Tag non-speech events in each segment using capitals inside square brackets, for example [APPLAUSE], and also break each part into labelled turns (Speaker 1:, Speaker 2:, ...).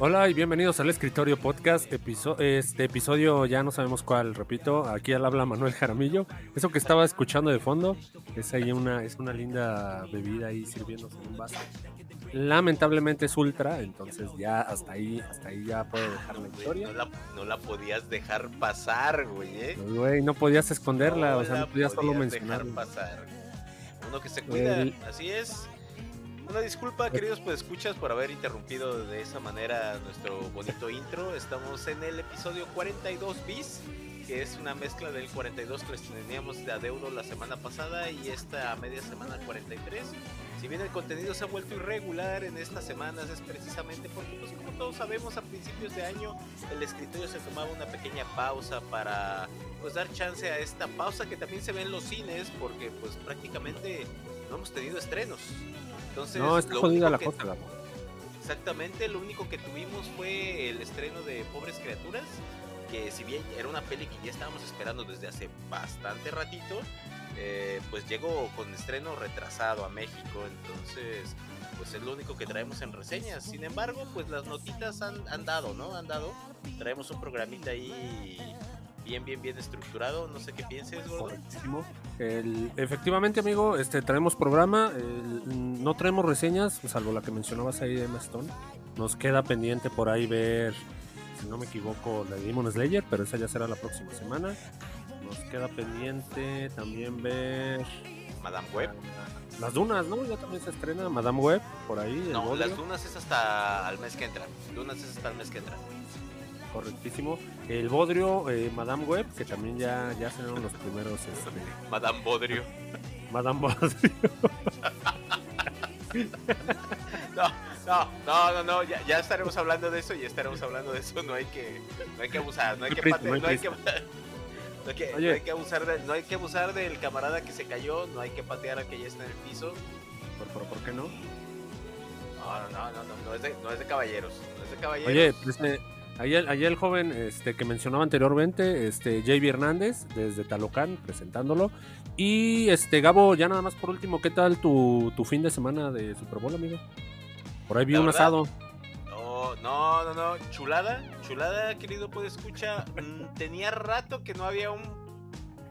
Speaker 1: Hola y bienvenidos al Escritorio Podcast, este episodio ya no sabemos cuál, repito, aquí al habla Manuel Jaramillo. Eso que estaba escuchando de fondo es ahí una, es una linda bebida ahí sirviéndose en un vaso. Lamentablemente es ultra, entonces ya hasta ahí, hasta ahí ya puedo dejar la historia.
Speaker 2: No la, podías dejar pasar, güey, ¿eh?
Speaker 1: Güey, no podías esconderla, o sea, no podías solo mencionar.
Speaker 2: pasar. Uno que se cuida, así es. Una disculpa, queridos pues escuchas por haber interrumpido de esa manera nuestro bonito [LAUGHS] intro. Estamos en el episodio 42 bis, que es una mezcla del 42 que les teníamos de adeudo la semana pasada y esta media semana 43. Si bien el contenido se ha vuelto irregular en estas semanas es precisamente porque pues como todos sabemos a principios de año el escritorio se tomaba una pequeña pausa para pues dar chance a esta pausa que también se ve en los cines porque pues prácticamente no hemos tenido estrenos
Speaker 1: no, está jodida la cosa,
Speaker 2: Exactamente, lo único que tuvimos fue el estreno de Pobres Criaturas, que si bien era una peli que ya estábamos esperando desde hace bastante ratito, eh, pues llegó con estreno retrasado a México, entonces pues es lo único que traemos en reseñas. Sin embargo, pues las notitas han, han dado, ¿no? Han dado. Traemos un programita ahí bien, bien, bien estructurado. No sé qué pienses,
Speaker 1: efectivamente, amigo, este traemos programa. no traemos reseñas, salvo la que mencionabas ahí de Emma Stone. Nos queda pendiente por ahí ver, si no me equivoco, la de Demon Slayer, pero esa ya será la próxima semana. Nos queda pendiente también ver.
Speaker 2: Madame Web.
Speaker 1: Las Dunas, ¿no? Ya también se estrena Madame Web por ahí.
Speaker 2: No, las Dunas es hasta el mes que entra. Dunas es hasta el mes que entra
Speaker 1: correctísimo. El Bodrio, eh, Madame Web, que también ya, ya serán los primeros. Este,
Speaker 2: Madame Bodrio. [LAUGHS]
Speaker 1: Madame Bodrio. [LAUGHS]
Speaker 2: no, no, no, no, no, ya, ya, estaremos hablando de eso, ya estaremos hablando de eso, no hay que, no hay que abusar, no hay que, no, hay que, [LAUGHS] no, hay que, no hay que abusar de, no hay que abusar del camarada que se cayó, no hay que patear a que ya está en el piso.
Speaker 1: ¿Por, por, qué no?
Speaker 2: No, no, no, no, no, es de, no es de caballeros, no es de caballeros.
Speaker 1: Oye, pues, eh, Ahí el, joven este, que mencionaba anteriormente, este, JB Hernández, desde Talocán, presentándolo. Y este Gabo, ya nada más por último, ¿qué tal tu, fin de semana de Super Bowl, amigo? Por ahí vi un asado.
Speaker 2: No, no, no, no, chulada, chulada, querido puede escuchar. Mm, tenía rato que no había un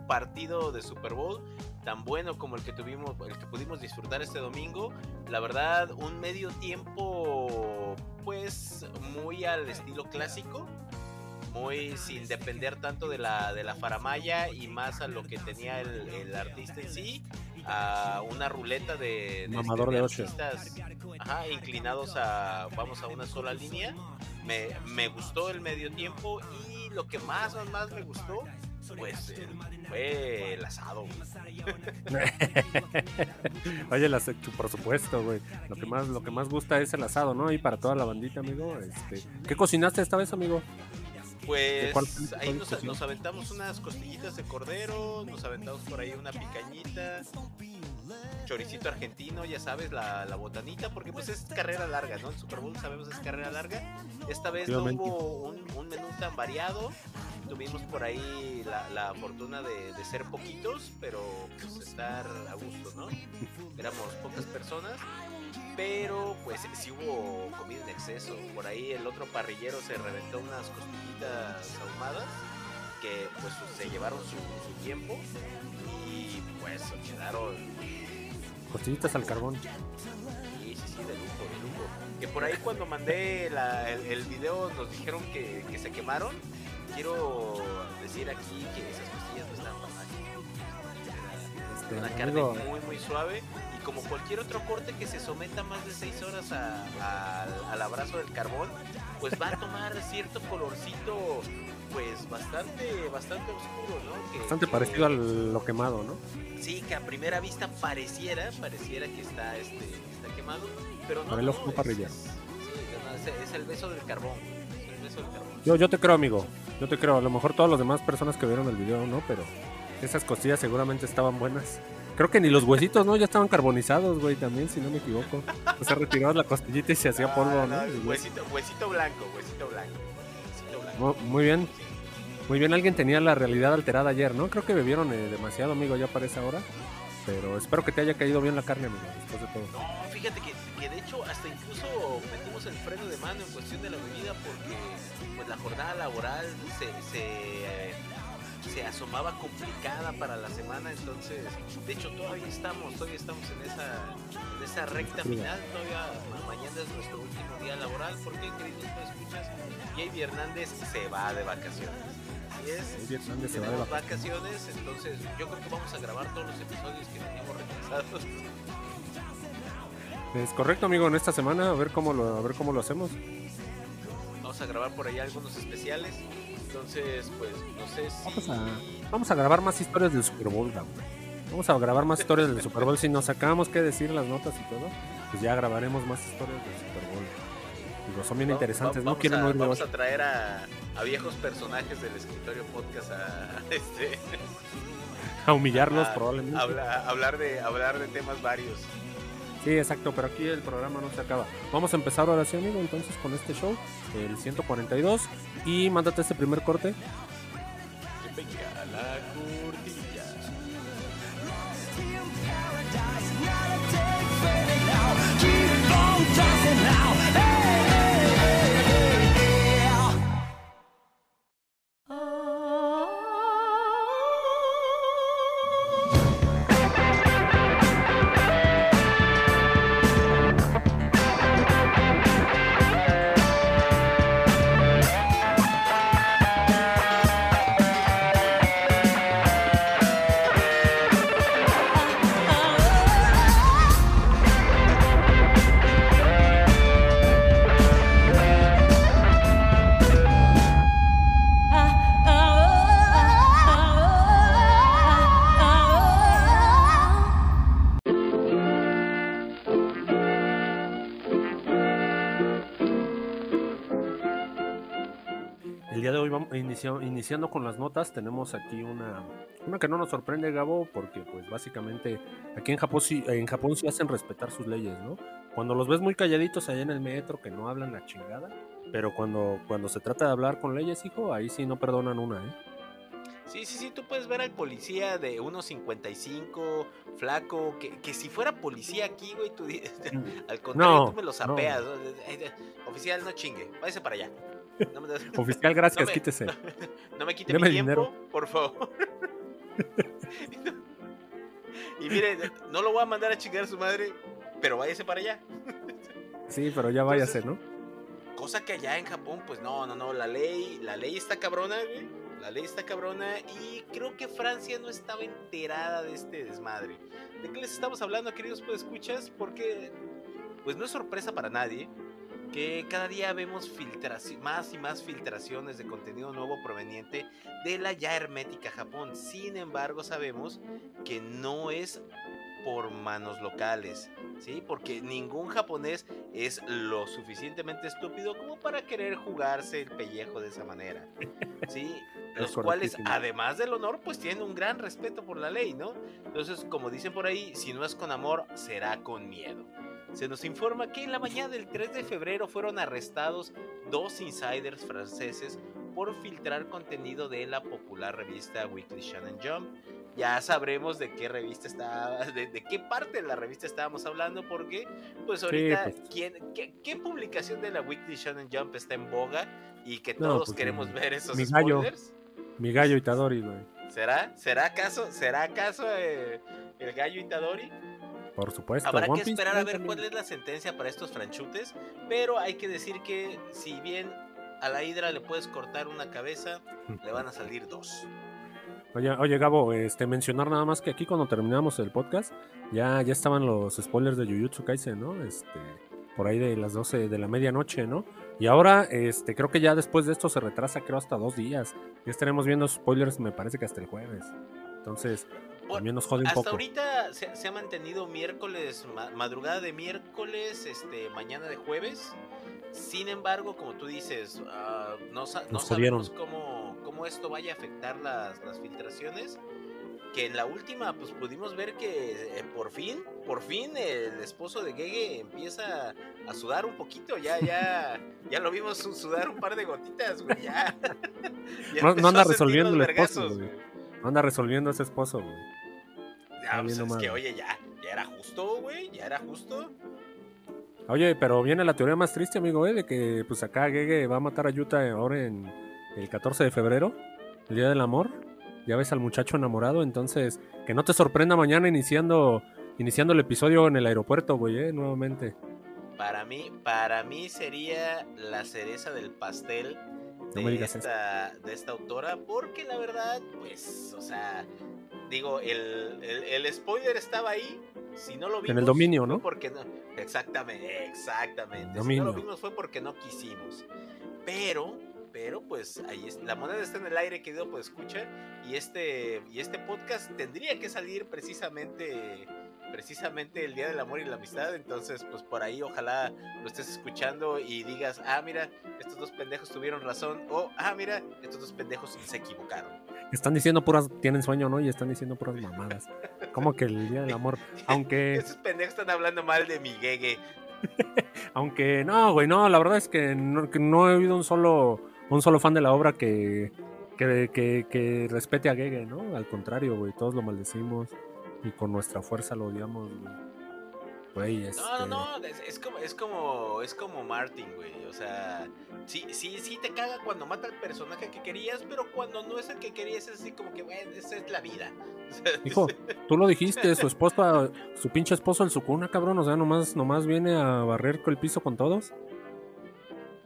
Speaker 2: partido de Super Bowl tan bueno como el que tuvimos, el que pudimos disfrutar este domingo. La verdad, un medio tiempo pues muy al estilo clásico, muy sin depender tanto de la, de la faramaya y más a lo que tenía el, artista en sí, a una ruleta de,
Speaker 1: de, Mamador de,
Speaker 2: artistas ajá, inclinados a, vamos a una sola línea. Me, me gustó el medio tiempo y lo que más, más me gustó pues fue el asado. [LAUGHS]
Speaker 1: Oye, por supuesto, güey. Lo que más, lo que más gusta es el asado, ¿no? Y para toda la bandita, amigo. Este, ¿qué cocinaste esta vez, amigo?
Speaker 2: Pues ahí nos, aventamos unas costillitas de cordero, nos aventamos por ahí una picañita, choricito argentino, ya sabes, la, botanita, porque pues es carrera larga, ¿no? El Super Bowl sabemos es carrera larga. Esta vez no hubo un, menú tan variado, tuvimos por ahí la, fortuna de, ser poquitos, pero pues estar a gusto, ¿no? Éramos pocas personas pero pues sí hubo comida en exceso. Por ahí el otro parrillero se reventó unas costillitas ahumadas que pues se llevaron su, tiempo y pues quedaron
Speaker 1: costillitas al carbón.
Speaker 2: Sí, sí, sí, de lujo, de lujo. Que por ahí cuando mandé el, video nos dijeron que, se quemaron. Quiero decir aquí que esas costillas no estaban mal. Este, una carne muy muy suave como cualquier otro corte que se someta más de 6 horas al abrazo del carbón, pues va a tomar cierto colorcito, pues bastante, bastante oscuro, ¿no?
Speaker 1: bastante parecido a lo quemado, ¿no?
Speaker 2: Sí, que a primera vista pareciera, pareciera que está, este, está quemado, pero no.
Speaker 1: Para el ojo parrilla.
Speaker 2: Sí, es, el beso del carbón. El beso del carbón.
Speaker 1: Yo, yo te creo, amigo. Yo te creo. A lo mejor todas las demás personas que vieron el video, ¿no? Pero esas costillas seguramente estaban buenas. Creo que ni los huesitos, ¿no? Ya estaban carbonizados, güey, también, si no me equivoco. O sea, retirados la costillita y se hacía polvo, ¿no?
Speaker 2: huesito, huesito blanco, huesito blanco.
Speaker 1: Muy, bien. Muy bien, alguien tenía la realidad alterada ayer, ¿no? Creo que bebieron eh, demasiado, amigo, ya para esa hora. Pero espero que te haya caído bien la carne, amigo, después de todo.
Speaker 2: No, fíjate que, que de hecho hasta incluso metimos el freno de mano en cuestión de la bebida porque pues la jornada laboral se, se se asomaba complicada para la semana, entonces, de hecho todavía estamos, todavía estamos en esa, en esa recta final, todavía mañana es nuestro último día laboral, porque queridos no escuchas, Javi Hernández se va de vacaciones. Así es, Hernández se va de vacaciones, entonces yo creo que vamos a grabar todos los episodios que teníamos retrasados.
Speaker 1: Es correcto, amigo, en esta semana, a ver cómo lo, a ver cómo lo hacemos.
Speaker 2: Vamos a grabar por ahí algunos especiales. Entonces, pues, no sé si...
Speaker 1: Vamos a, vamos a grabar más historias del Super Bowl, Vamos a grabar más historias del Super Bowl. Si nos sacamos que decir las notas y todo, pues ya grabaremos más historias del Super Bowl. Digo, son bien interesantes, ¿no?
Speaker 2: Quieren a, Vamos a traer a, a, viejos personajes del escritorio podcast a [LAUGHS] este...
Speaker 1: A humillarlos, probablemente.
Speaker 2: hablar, de, hablar de temas varios.
Speaker 1: Sí, exacto, pero aquí el programa no se acaba. Vamos a empezar ahora sí, amigo, entonces con este show, el 142, y mándate este primer corte. Iniciando con las notas, tenemos aquí una, una que no nos sorprende, Gabo, porque pues básicamente aquí en Japón, sí, en Japón sí hacen respetar sus leyes, ¿no? Cuando los ves muy calladitos allá en el metro, que no hablan la chingada, pero cuando, cuando se trata de hablar con leyes, hijo, ahí sí no perdonan una, ¿eh?
Speaker 2: Sí, sí, sí, tú puedes ver al policía de 1.55, flaco, que, que, si fuera policía aquí, güey, tú [LAUGHS] al contrario, tú me lo sapeas. Oficial, no chingue, váyase para allá. [LAUGHS]
Speaker 1: Oficial, gracias, quítese. [LAUGHS]
Speaker 2: No, me quite mi tiempo, por favor. [LAUGHS] y mire, no lo voy a mandar a chingar a su madre, pero váyase para allá.
Speaker 1: sí, pero ya váyase, ¿no?
Speaker 2: Cosa que allá en Japón, pues no, no, no, la ley, la ley está cabrona, güey. La ley está cabrona y creo que Francia no estaba enterada de este desmadre. ¿De qué les estamos hablando, queridos escuchas? Porque, pues no es sorpresa para nadie que cada día vemos más y más filtraciones de contenido nuevo proveniente de la ya hermética Japón. Sin embargo, sabemos que no es por manos locales, ¿sí? Porque ningún japonés es lo suficientemente estúpido como para querer jugarse el pellejo de esa manera, [LAUGHS] ¿sí? Los cuales, además del honor, pues tienen un gran respeto por la ley, ¿no? Entonces, como dicen por ahí, si no es con amor, será con miedo. Se nos informa que en la mañana del 3 de febrero fueron arrestados dos insiders franceses por filtrar contenido de la popular revista Weekly Shonen Jump. Ya sabremos de qué revista está, de, qué parte de la revista estábamos hablando, porque pues ahorita, pues. ¿quién, qué, publicación de la Weekly Shonen Jump está en boga y que todos pues, queremos ver esos mi spoilers?
Speaker 1: mi gallo Itadori, güey.
Speaker 2: ¿Será? ¿Será acaso, será acaso eh, el gallo Itadori?
Speaker 1: Por supuesto.
Speaker 2: Habrá que esperar a ver cuál es la sentencia para estos franchutes, pero hay que decir que si bien a la hidra le puedes cortar una cabeza, [LAUGHS] le van a salir dos.
Speaker 1: Oye, oye Gabo, este, mencionar nada más que aquí cuando terminamos el podcast, ya, ya estaban los spoilers de Jujutsu Kaisen, ¿no? Este, por ahí de las 12 de la medianoche, ¿no? Y ahora, este, creo que ya después de esto se retrasa, creo, hasta dos días. Ya estaremos viendo spoilers, me parece que hasta el jueves. Entonces, también nos jode un
Speaker 2: hasta ahorita se, ha mantenido miércoles, madrugada de miércoles, este, mañana de jueves. Sin embargo, como tú dices, ah, no, no sabemos cómo, cómo, esto vaya a afectar las, las, filtraciones. Que en la última, pues pudimos ver que eh, por fin, por fin el esposo de Gege empieza a sudar un poquito. Ya, ya, ya lo vimos sudar un par de gotitas, güey. Ya, [LAUGHS]
Speaker 1: no, anda resolviendo el esposo, anda resolviendo ese esposo, güey.
Speaker 2: Ah, pues es que, oye, ya, ya era justo, güey, ya era justo.
Speaker 1: Oye, pero viene la teoría más triste, amigo, ¿eh? De que pues acá Gege va a matar a Yuta ahora en el 14 de febrero, el Día del Amor. Ya ves al muchacho enamorado, entonces que no te sorprenda mañana iniciando iniciando el episodio en el aeropuerto, güey, ¿eh? Nuevamente.
Speaker 2: Para mí, para mí sería la cereza del pastel de, esta, de esta autora, porque la verdad, pues, o sea, digo, el, el, spoiler estaba ahí. Si no lo vimos,
Speaker 1: en el dominio, ¿no?
Speaker 2: Porque no. Exactamente, exactamente. Si no lo vimos fue porque no quisimos. Pero, pero pues ahí es, la moneda está en el aire, querido, pues escucha. Y este, y este podcast tendría que salir precisamente precisamente el Día del Amor y la Amistad. Entonces, pues por ahí ojalá lo estés escuchando y digas, ah, mira, estos dos pendejos tuvieron razón. O, ah, mira, estos dos pendejos se equivocaron.
Speaker 1: Están diciendo puras, tienen sueño, ¿no? Y están diciendo puras mamadas. Como que el Día del Amor, aunque... [LAUGHS]
Speaker 2: Esos pendejos están hablando mal de mi gege. [LAUGHS]
Speaker 1: aunque, no, güey, no, la verdad es que no, he oído un solo, un solo fan de la obra que... Que, que, que, respete a Gege, ¿no? Al contrario, güey, todos lo maldecimos y con nuestra fuerza lo odiamos, güey.
Speaker 2: No, no, este no, es, como, es como, es como Martin, güey. O sea, sí, sí, sí te caga cuando mata al personaje que querías, pero cuando no es el que querías es así como que, güey, esa es la vida. [LAUGHS]
Speaker 1: Hijo, tú lo dijiste, su esposa, su pinche esposo el Sukuna, cabrón, o sea, nomás, nomás viene a barrer el piso con todos.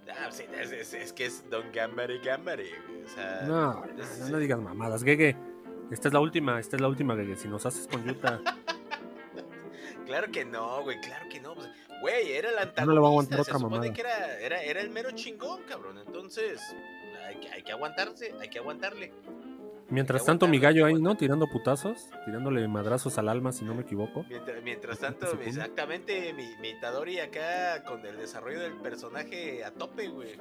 Speaker 2: Ah, sí, es, que es Don Gambari Gambari, O sea,
Speaker 1: no, no, digas mamadas, Gege. Esta es la última, esta es la última, güey. Si nos haces con Yuta. [LAUGHS]
Speaker 2: claro que no, güey, claro que no. Pues, güey, era el antagonista. No le va a aguantar otra mamada. que era, era, era, el mero chingón, cabrón. Entonces, hay que, hay que aguantarse, hay que aguantarle.
Speaker 1: Mientras tanto, mi gallo ahí, ¿no? Tirando putazos, tirándole madrazos al alma, si no me equivoco.
Speaker 2: Mientras, tanto, exactamente, mi, mi Itadori acá con el desarrollo del personaje a tope, güey.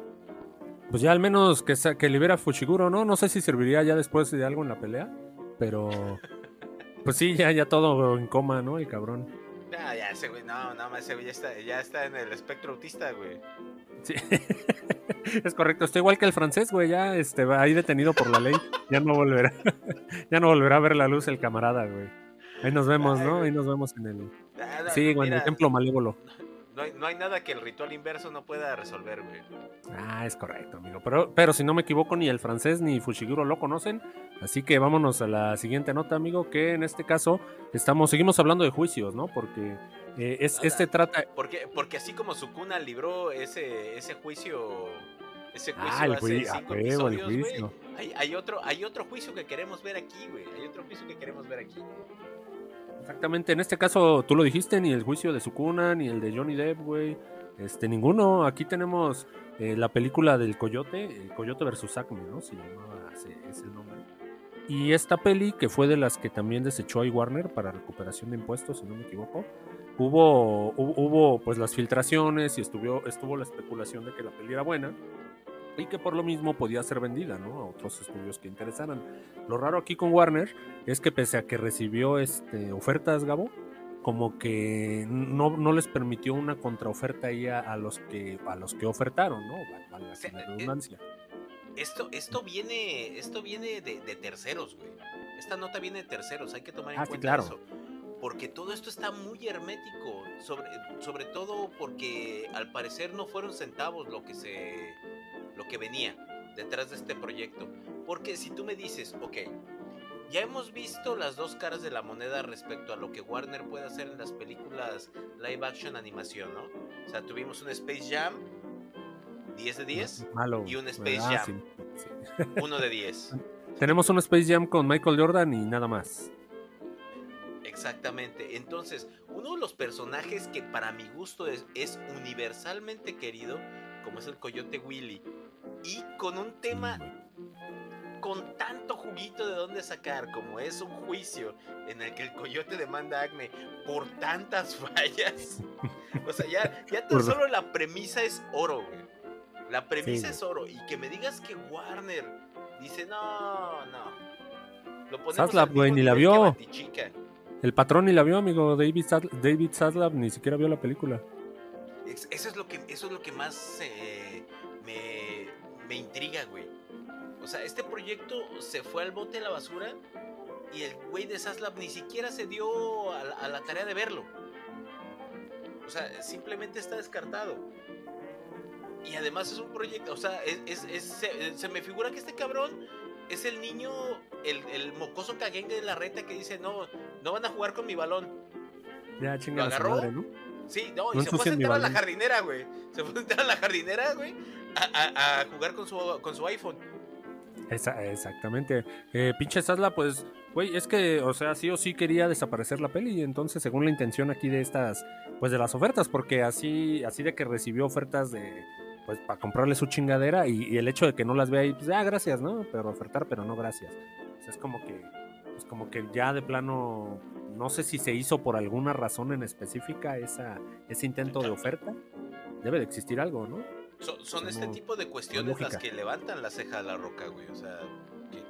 Speaker 1: Pues ya al menos que, que libera a Fushiguro, ¿no? No sé si serviría ya después de algo en la pelea. Pero. Pues sí, ya, ya todo en coma, ¿no? El cabrón.
Speaker 2: No, ese güey, no, no, ese güey ya está, ya está en el espectro autista, güey.
Speaker 1: Sí. [LAUGHS] es correcto, estoy igual que el francés, güey, ya este, ahí detenido por la ley. Ya no volverá. [LAUGHS] ya no volverá a ver la luz el camarada, güey. Ahí nos vemos, ¿no? Ahí nos vemos en el. sí, güey, en el templo malévolo.
Speaker 2: No hay, nada que el ritual inverso no pueda resolver, güey.
Speaker 1: Ah, es correcto, amigo. Pero, pero si no me equivoco, ni el francés ni Fushiguro lo conocen. Así que vámonos a la siguiente nota, amigo, que en este caso estamos, seguimos hablando de juicios, ¿no? Porque eh, es, este trata...
Speaker 2: Porque, porque así como Sukuna libró ese, ese juicio... Ese juicio ah, el hace cinco episodios, hay, hay, otro, hay otro juicio que queremos ver aquí, güey. Hay otro juicio que queremos ver aquí.
Speaker 1: Exactamente, en este caso tú lo dijiste, ni el juicio de Sukuna, ni el de Johnny Depp, güey. Este, ninguno. Aquí tenemos eh, la película del Coyote, el Coyote versus Acme, ¿no? Se llamaba, es el nombre. Y esta peli, que fue de las que también desechó a Warner para recuperación de impuestos, si no me equivoco, hubo, hubo, pues las filtraciones y estuvo, estuvo la especulación de que la peli era buena y que por lo mismo podía ser vendida ¿no? a otros estudios que interesaran. Lo raro aquí con Warner es que pese a que recibió este, ofertas, Gabo, como que no, no les permitió una contraoferta ahí a, los que a los que ofertaron, ¿no? Vale, la eh, redundancia.
Speaker 2: Esto, esto viene, esto viene de, terceros, güey. Esta nota viene de terceros, hay que tomar en ah, cuenta eso. Porque todo esto está muy hermético, sobre, sobre todo porque al parecer no fueron centavos lo que se lo que venía detrás de este proyecto. Porque si tú me dices, ok, ya hemos visto las dos caras de la moneda respecto a lo que Warner puede hacer en las películas live action animación, ¿no? O sea, tuvimos un Space Jam 10 de 10 y un Space Jam 1 de 10. [LAUGHS]
Speaker 1: Tenemos un Space Jam con Michael Jordan y nada más.
Speaker 2: Exactamente. Entonces, uno de los personajes que para mi gusto es, es universalmente querido, como es el Coyote Willy, y con un tema con tanto juguito de dónde sacar, como es un juicio en el que el coyote demanda a Acme por tantas [LAUGHS] fallas. O sea, ya, ya tan solo la premisa es oro, güey. La premisa es oro. Y que me digas que Warner dice, no, no.
Speaker 1: Lo Saslab, güey, ni la vio. El patrón ni la vio, amigo. David, David Saslab ni siquiera vio la película.
Speaker 2: Eso es lo que, eso es lo que más eh, me, me intriga, güey. O sea, este proyecto se fue al bote de la basura y el güey de Saslab ni siquiera se dio a la, tarea de verlo. O sea, simplemente está descartado. Y además es un proyecto, o sea, es, se, me figura que este cabrón es el niño, el, el mocoso caguengue de la reta que dice, no, no van a jugar con mi balón.
Speaker 1: Ya, chingada. Lo agarró.
Speaker 2: ¿no? Sí, no, y se fue a sentar a la jardinera, güey. Se fue a sentar a la jardinera, güey, a, a, jugar con su, con su iPhone.
Speaker 1: exactamente. Eh, pinche Sasla, pues, güey, es que, o sea, sí o sí quería desaparecer la peli. Entonces, según la intención aquí de estas, pues de las ofertas, porque así, así de que recibió ofertas de, pues, para comprarle su chingadera y, el hecho de que no las vea ahí, pues, ah, gracias, ¿no? Pero ofertar, pero no gracias. Sea, es como que, pues, como que ya de plano no sé si se hizo por alguna razón en específica esa, ese intento de oferta. Debe de existir algo, ¿no?
Speaker 2: Son, este tipo de cuestiones las que levantan la ceja a la roca, güey. O sea,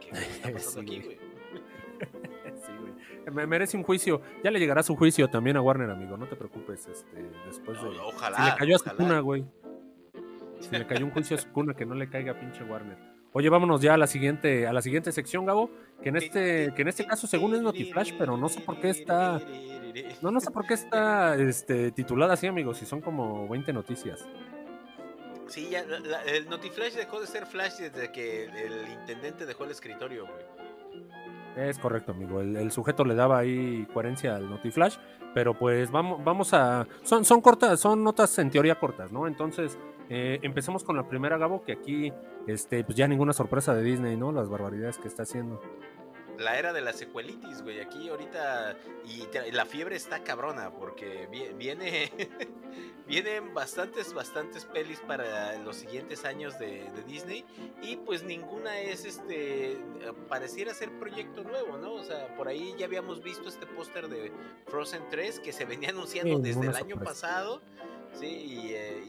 Speaker 2: ¿qué, está [LAUGHS] pasando aquí, güey? [LAUGHS]
Speaker 1: sí, güey. Me merece un juicio. Ya le llegará su juicio también a Warner, amigo. No te preocupes. Este, después de.
Speaker 2: ojalá.
Speaker 1: Si le cayó a su cuna, güey. Si le cayó un juicio a que no le caiga pinche Warner. Oye, vámonos ya a la siguiente, a la siguiente sección, Gabo, que en este, que en este caso según es Notiflash, pero no sé por qué está. No, no sé por qué está este, titulada así, amigos, si son como 20 noticias.
Speaker 2: Sí, ya, el Notiflash dejó de ser Flash desde que el intendente dejó el escritorio, güey.
Speaker 1: Es correcto, amigo. El, sujeto le daba ahí coherencia al Notiflash, pero pues vamos, vamos a. Son, son cortas, son notas en teoría cortas, ¿no? Entonces, eh, empecemos con la primera, Gabo, que aquí, este, pues ya ninguna sorpresa de Disney, ¿no? Las barbaridades que está haciendo
Speaker 2: la era de la secuelitis, güey. Aquí ahorita. Y la fiebre está cabrona, porque viene. [LAUGHS] vienen bastantes, bastantes pelis para los siguientes años de, Disney. Y pues ninguna es este. Pareciera ser proyecto nuevo, ¿no? O sea, por ahí ya habíamos visto este póster de Frozen 3 que se venía anunciando desde el año pasado. Sí, y, eh,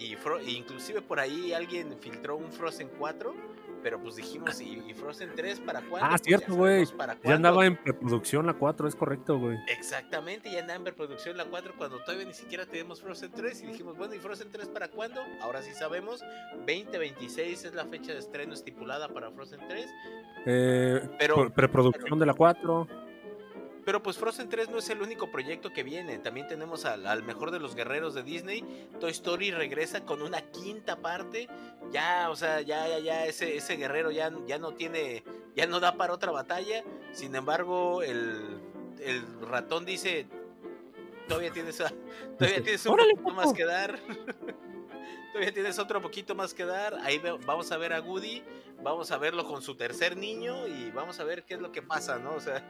Speaker 2: inclusive por ahí alguien filtró un Frozen 4 pero pues dijimos, ¿y, Frozen 3 para cuándo? Ah,
Speaker 1: pues, cierto, güey. Ya, andaba en preproducción la 4, es correcto, güey.
Speaker 2: Exactamente, ya andaba en preproducción la 4 cuando todavía ni siquiera tenemos Frozen 3 y dijimos, bueno, ¿y Frozen 3 para cuándo? Ahora sí sabemos, 2026 es la fecha de estreno estipulada para Frozen 3.
Speaker 1: Eh, pero preproducción de la 4.
Speaker 2: Pero pues Frozen 3 no es el único proyecto que viene. También tenemos al, mejor de los guerreros de Disney. Toy Story regresa con una quinta parte. Ya, o sea, ya, ya, ya, ese, ese guerrero ya, ya no tiene, ya no da para otra batalla. Sin embargo, el, el ratón dice, todavía tienes, todavía [LAUGHS] tienes un poquito más que dar. [LAUGHS] todavía tienes otro poquito más que dar. Ahí vamos a ver a Woody, vamos a verlo con su tercer niño y vamos a ver qué es lo que pasa, ¿no? O sea,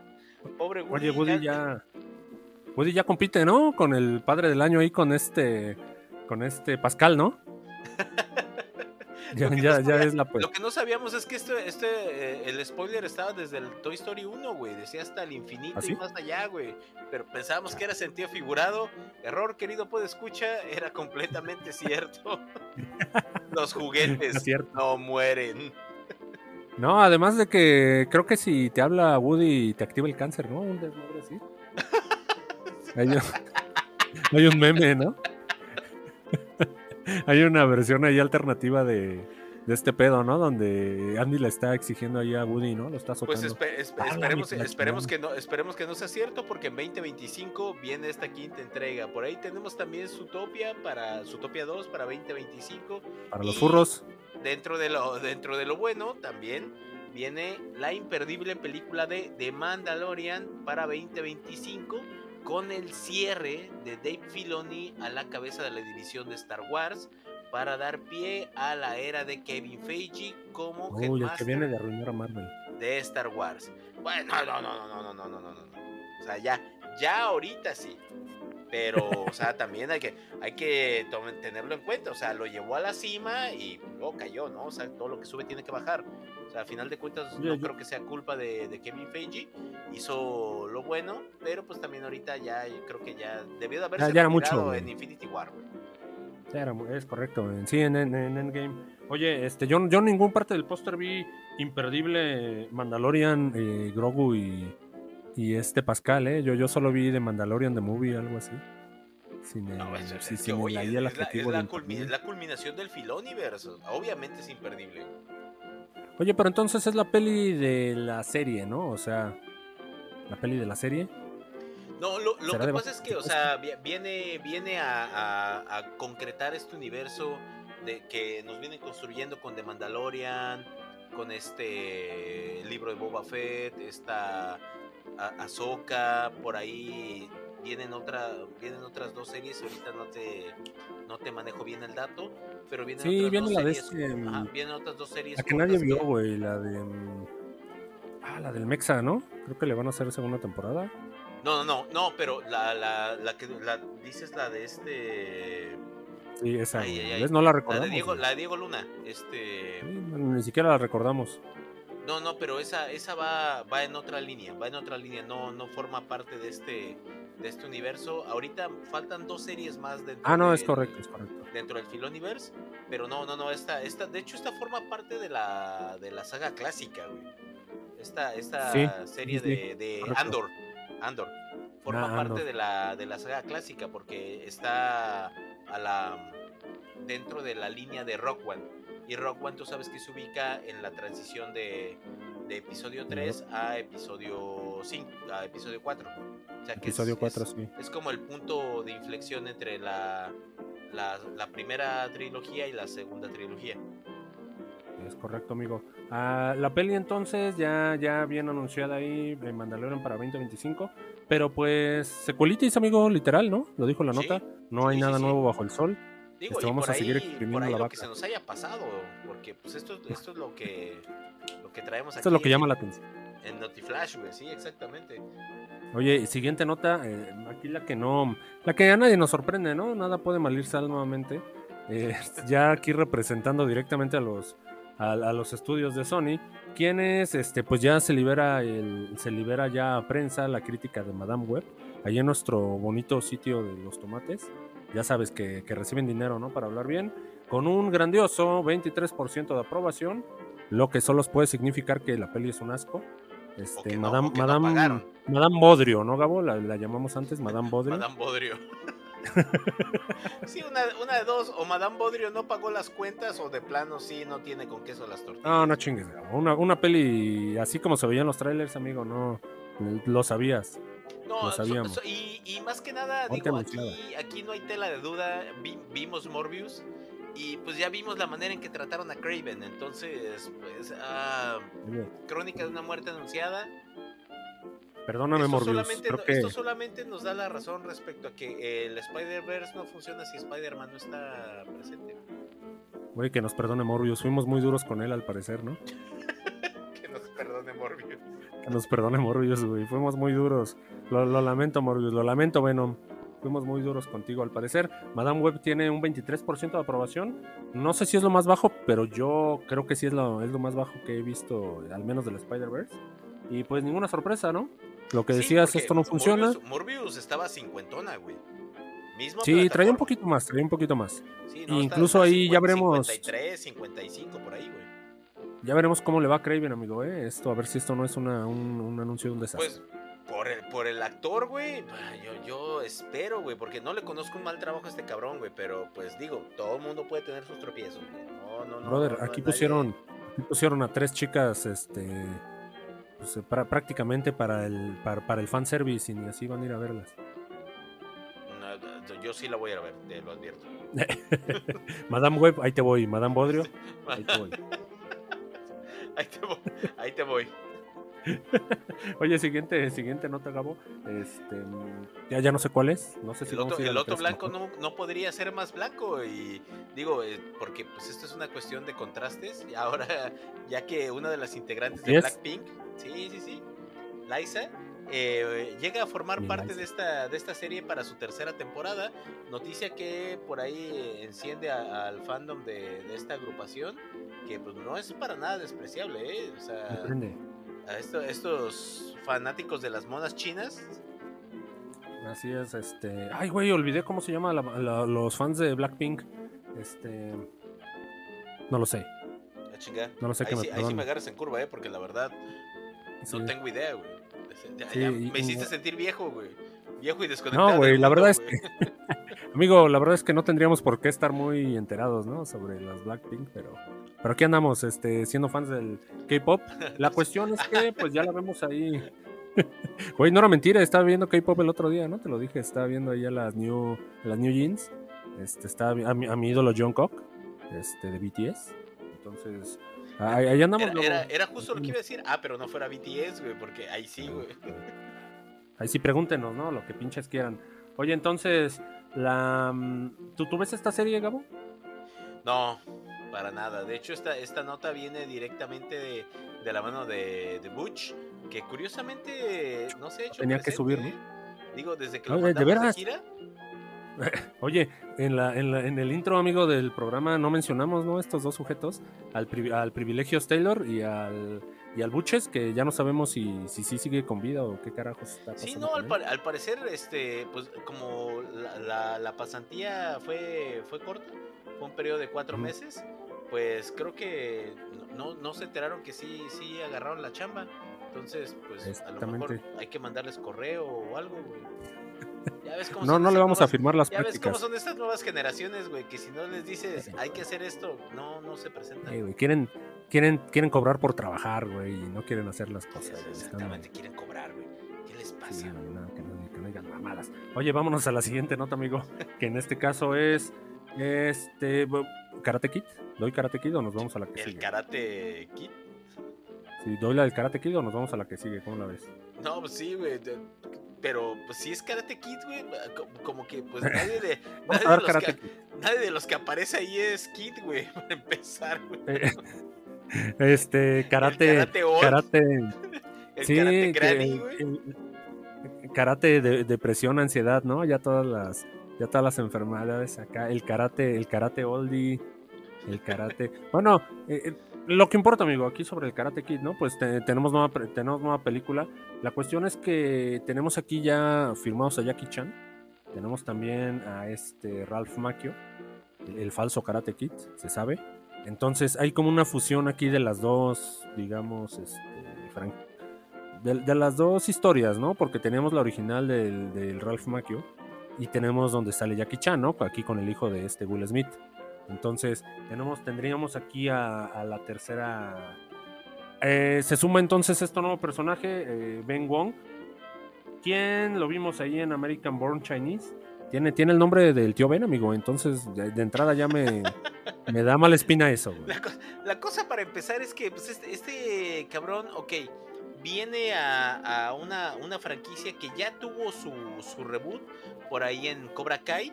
Speaker 2: Pobre Woody.
Speaker 1: Oye, Woody ya... Woody ya compite, ¿no? Con el padre del año ahí, con este. Con este Pascal, ¿no? [LAUGHS]
Speaker 2: ya, ya, ya es la pues. Lo que no sabíamos es que este, este, eh, el spoiler estaba desde el Toy Story 1, güey. Decía hasta el infinito ¿Ah, y más allá, güey. Pero pensábamos que era sentido figurado. Error, querido, puede escucha, era completamente cierto. [LAUGHS] Los juguetes no mueren.
Speaker 1: No, además de que creo que si te habla Woody te activa el cáncer, ¿no? Un desmadre así. [LAUGHS] hay, un, meme, ¿no? [LAUGHS] hay una versión ahí alternativa de, este pedo, ¿no? Donde Andy le está exigiendo ahí a Woody, ¿no? Lo está
Speaker 2: Pues esperemos, esperemos, que no, esperemos que no sea cierto, porque en 2025 viene esta quinta entrega. Por ahí tenemos también Zootopia para Zootopia 2 para 2025.
Speaker 1: Para los furros
Speaker 2: dentro de lo, dentro de lo bueno también viene la imperdible película de The Mandalorian para 2025 con el cierre de Dave Filoni a la cabeza de la división de Star Wars para dar pie a la era de Kevin Feige como
Speaker 1: Uy, el que viene de arruinar a Marvel
Speaker 2: de Star Wars. Bueno, no, no, no, no, no, no, no, no, no. O sea, ya, ya ahorita sí. Pero, o sea, [LAUGHS] también hay que, hay que tenerlo en cuenta. O sea, lo llevó a la cima y luego cayó, ¿no? O sea, todo lo que sube tiene que bajar. O sea, a final de cuentas, no creo que sea culpa de, Kevin Feige. Hizo lo bueno, pero pues también ahorita ya creo que ya debió de haberse
Speaker 1: ya, mucho,
Speaker 2: en Infinity War,
Speaker 1: Ya era, es correcto, sí, en, Endgame. Oye, este, yo, yo en ningún parte del póster vi imperdible Mandalorian, eh, Grogu y y este Pascal, ¿eh? Yo, yo solo vi de Mandalorian The Movie, algo así.
Speaker 2: Sin el, no, es, es, la, culminación del Filoniverso. Obviamente es imperdible.
Speaker 1: Oye, pero entonces es la peli de la serie, ¿no? O sea, la peli de la serie.
Speaker 2: No, lo, que pasa es que, o sea, viene, viene a, concretar este universo de que nos vienen construyendo con The Mandalorian, con este libro de Boba Fett, esta Ahsoka, por ahí vienen otra vienen otras dos series ahorita no te no te manejo bien el dato pero vienen
Speaker 1: sí,
Speaker 2: otras
Speaker 1: viene
Speaker 2: dos
Speaker 1: la
Speaker 2: series,
Speaker 1: de este,
Speaker 2: mm, vienen otras dos series
Speaker 1: la que nadie vio güey la de mm, ah la del Mexa no creo que le van a hacer segunda temporada
Speaker 2: no no no no pero la, la, la que la dices la de este
Speaker 1: sí esa no la recordamos
Speaker 2: la de Diego, la de Diego Luna este
Speaker 1: ni siquiera la recordamos
Speaker 2: no, no, pero esa, esa va, va en otra línea, va en otra línea, no, no forma parte de este, de este universo. Ahorita faltan dos series más dentro
Speaker 1: Ah, no, es correcto, es correcto.
Speaker 2: Dentro del Filoniverse, pero no, no, no, esta, esta, de hecho esta forma parte de la, de la saga clásica, güey. Esta, esta serie de, de Andor, Andor, forma ah, parte de la, de la saga clásica porque está a la, dentro de la línea de Rock One y Rock One tú sabes que se ubica en la transición de, de episodio 3 a episodio 5, a episodio 4.
Speaker 1: O sea que episodio
Speaker 2: es,
Speaker 1: 4, sí.
Speaker 2: es como el punto de inflexión entre la, la, la, primera trilogía y la segunda trilogía.
Speaker 1: Es correcto, amigo. Ah, la peli entonces ya, ya bien anunciada ahí en Mandalorian para 2025. Pero pues secuelitis, amigo, literal, ¿no? Lo dijo la nota. no hay nada nuevo bajo el sol.
Speaker 2: Digo, este, vamos a seguir exprimiendo por ahí lo que se nos haya pasado, porque pues esto, esto es lo que, lo que traemos
Speaker 1: esto es lo que llama la atención.
Speaker 2: En Notiflash, güey, sí, exactamente.
Speaker 1: Oye, siguiente nota, eh, aquí la que no, la que a nadie nos sorprende, ¿no? Nada puede mal sal nuevamente. Eh, [LAUGHS] ya aquí representando directamente a los, a, los estudios de Sony, quienes, este, pues ya se libera, el, se libera ya a prensa la crítica de Madame Web, ahí en nuestro bonito sitio de los tomates ya sabes que, reciben dinero, ¿no? Para hablar bien, con un grandioso 23% de aprobación, lo que solo puede significar que la peli es un asco. Este, Madame, Madame, Madame Bodrio, ¿no, Gabo? La, llamamos antes [LAUGHS] Madame Bodrio.
Speaker 2: Madame Bodrio. Sí, una, una, de dos, o Madame Bodrio no pagó las cuentas o de plano sí no tiene con queso las tortillas.
Speaker 1: No, no chingues. Una, una peli así como se veían los trailers, amigo, no lo sabías.
Speaker 2: No, sabíamos. y, más que nada, digo, aquí, no hay tela de duda. vimos Morbius y pues ya vimos la manera en que trataron a Craven. Entonces, pues, ah, crónica de una muerte anunciada.
Speaker 1: Perdóname, esto Morbius.
Speaker 2: Solamente, Esto solamente nos da la razón respecto a que el Spider-Verse no funciona si Spider-Man no está presente.
Speaker 1: Güey, que nos perdone Morbius. Fuimos muy duros con él al parecer, ¿no? [LAUGHS]
Speaker 2: que nos perdone Morbius.
Speaker 1: Que nos perdone Morbius, güey. Fuimos muy duros. Lo, lamento, Morbius. Lo lamento, Venom. Fuimos muy duros contigo, al parecer. Madame Web tiene un 23% de aprobación. No sé si es lo más bajo, pero yo creo que sí es lo, es lo más bajo que he visto, al menos del Spider-Verse. Y pues ninguna sorpresa, ¿no? Lo que decías, esto no funciona.
Speaker 2: Morbius, estaba cincuentona, güey.
Speaker 1: sí, traía un poquito más, traía un poquito más. Incluso ahí ya veremos.
Speaker 2: 53, 55 por ahí, güey.
Speaker 1: Ya veremos cómo le va a Craven, amigo, ¿eh? Esto, a ver si esto no es una, un, anuncio de un desastre.
Speaker 2: Pues, por el, por el actor, güey, yo, yo espero, güey, porque no le conozco un mal trabajo a este cabrón, güey, pero pues digo, todo el mundo puede tener sus tropiezos, güey. No, no, no.
Speaker 1: Brother, aquí pusieron, pusieron a tres chicas, este, pues, prácticamente para el, para, para el fanservice y así van a ir a verlas.
Speaker 2: yo sí la voy a ir a ver, te lo advierto. [LAUGHS]
Speaker 1: Madame Web, ahí te voy. Madame Bodrio, [LAUGHS] ahí te voy.
Speaker 2: ahí te voy. Ahí te voy. [LAUGHS]
Speaker 1: Oye, siguiente, siguiente nota, Gabo. Este, ya, ya no sé cuál es. No sé si
Speaker 2: el otro, el otro blanco no, no, podría ser más blanco. Y digo, eh, porque pues esto es una cuestión de contrastes. Y ahora, [LAUGHS] ya que una de las integrantes de Blackpink, sí, sí, sí, Liza, eh, llega a formar parte de esta, de esta serie para su tercera temporada. Noticia que por ahí enciende al fandom de, de, esta agrupación, que pues no es para nada despreciable, ¿eh? O sea, a estos fanáticos de las monas chinas.
Speaker 1: Así es, este. Ay, güey, olvidé cómo se llama los fans de Blackpink. Este. No lo sé.
Speaker 2: No lo sé ahí, sí, me, ahí sí me agarras en curva, ¿eh? Porque la verdad. No tengo idea, güey. me hiciste sentir viejo, güey. Viejo y desconectado.
Speaker 1: No, güey, la verdad es que. [LAUGHS] Amigo, la verdad es que no tendríamos por qué estar muy enterados, ¿no? Sobre las Blackpink, pero. Pero aquí andamos, este, siendo fans del K-pop. La [LAUGHS] cuestión es que, pues ya la vemos ahí. [LAUGHS] Güey, no era mentira, estaba viendo K-pop el otro día, ¿no? Te lo dije, estaba viendo ahí a las New, las new Jeans. Este, estaba a mi, a mi ídolo John Cock, este, de BTS. Entonces, ahí, andamos.
Speaker 2: Era, era, justo lo que iba a decir. Ah, pero no fuera BTS, güey, porque ahí sí, güey.
Speaker 1: Ahí sí, pregúntenos, ¿no? Lo que pinches quieran. Oye, entonces, la, mm, ¿tú, ¿tú ves esta serie, Gabo?
Speaker 2: No, para nada. De hecho, esta, esta nota viene directamente de, de la mano de, de, Butch, que curiosamente no se ha hecho.
Speaker 1: Tenía que subir, ¿no?
Speaker 2: ¿eh? Digo, desde que lo Oye, ¿de veras? Gira, [LAUGHS]
Speaker 1: Oye, en, la, en, la, en, el intro, amigo, del programa no mencionamos, ¿no? Estos dos sujetos, al, al Privilegios Taylor y al, y al Buches, que ya no sabemos si, si sí sigue con vida o qué carajos está
Speaker 2: pasando. Sí, no, al, al, parecer, este, pues como la, la, pasantía fue, fue corta, fue un periodo de cuatro meses, pues creo que no, no se enteraron que sí, sí agarraron la chamba. Entonces, pues a lo mejor hay que mandarles correo o algo, güey.
Speaker 1: no, no le vamos a firmar las
Speaker 2: ya ves cómo son estas nuevas generaciones, güey, que si no les dices hay que hacer esto, no, no se presentan.
Speaker 1: quieren, quieren, quieren cobrar por trabajar, güey, y no quieren hacer las cosas.
Speaker 2: exactamente, quieren cobrar, güey. ¿Qué les pasa? que,
Speaker 1: no, digan mamadas. Oye, vámonos a la siguiente nota, amigo, que en este caso es este Karate Kid. ¿Doy Karate Kid o nos vamos a la que
Speaker 2: ¿El
Speaker 1: sigue?
Speaker 2: ¿El Karate Kid?
Speaker 1: Sí, doy la del Karate Kid o nos vamos a la que sigue, ¿cómo la ves?
Speaker 2: No, pues sí, güey. Pero pues si es Karate Kid, güey, como que pues nadie de, [LAUGHS] nadie de, los que, nadie de los que aparece ahí es Kid, güey, [LAUGHS] para empezar, güey. Eh, [LAUGHS]
Speaker 1: este, karate. karate. karate
Speaker 2: el sí, karate granny, güey.
Speaker 1: Karate de depresión, ansiedad, ¿no? Ya todas las ya todas las enfermedades acá, el karate, el karate oldie, el karate. bueno, eh, eh lo que importa, amigo, aquí sobre el Karate Kid, ¿no? Pues tenemos, nueva, tenemos nueva película. La cuestión es que tenemos aquí ya firmados a Jackie Chan. Tenemos también a este Ralph Macchio, el, falso Karate Kid, se sabe. Entonces hay como una fusión aquí de las dos, digamos, este, de, las dos historias, ¿no? Porque tenemos la original del, del Ralph Macchio y tenemos donde sale Jackie Chan, ¿no? Aquí con el hijo de este Will Smith. Entonces, tenemos, tendríamos aquí a, la tercera. Eh, se suma entonces este nuevo personaje, eh, Ben Wong. ¿Quién lo vimos ahí en American Born Chinese? Tiene, tiene el nombre del tío Ben, amigo. Entonces, de, entrada ya me, [LAUGHS] me da mala espina eso.
Speaker 2: La, cosa para empezar es que pues, este, este, cabrón, ok, viene a, una, una, franquicia que ya tuvo su, su reboot por ahí en Cobra Kai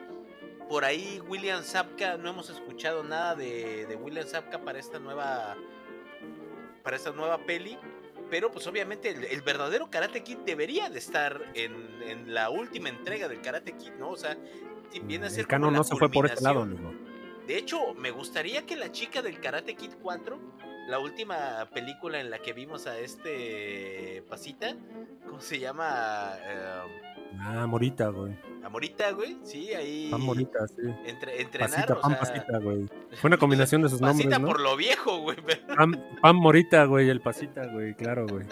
Speaker 2: por ahí William Zapka, no hemos escuchado nada de, William Zapka para esta nueva para esta nueva peli. Pero pues obviamente el, verdadero Karate Kid debería de estar en, la última entrega del Karate Kid, ¿no? O sea, viene a ser...
Speaker 1: El canon no se fue por este lado,
Speaker 2: De hecho, me gustaría que la chica del Karate Kid 4, la última película en la que vimos a este pasita, ¿cómo se llama?
Speaker 1: Eh, Ah, Morita, güey.
Speaker 2: A Morita, güey, sí, ahí.
Speaker 1: Pan Morita, sí.
Speaker 2: Entre, entrenar,
Speaker 1: pasita, pan, pasita, güey. [LAUGHS] Fue una combinación de sus nombres,
Speaker 2: Pasita por lo viejo, güey.
Speaker 1: Pan, Morita, güey, el pasita, güey, claro, güey.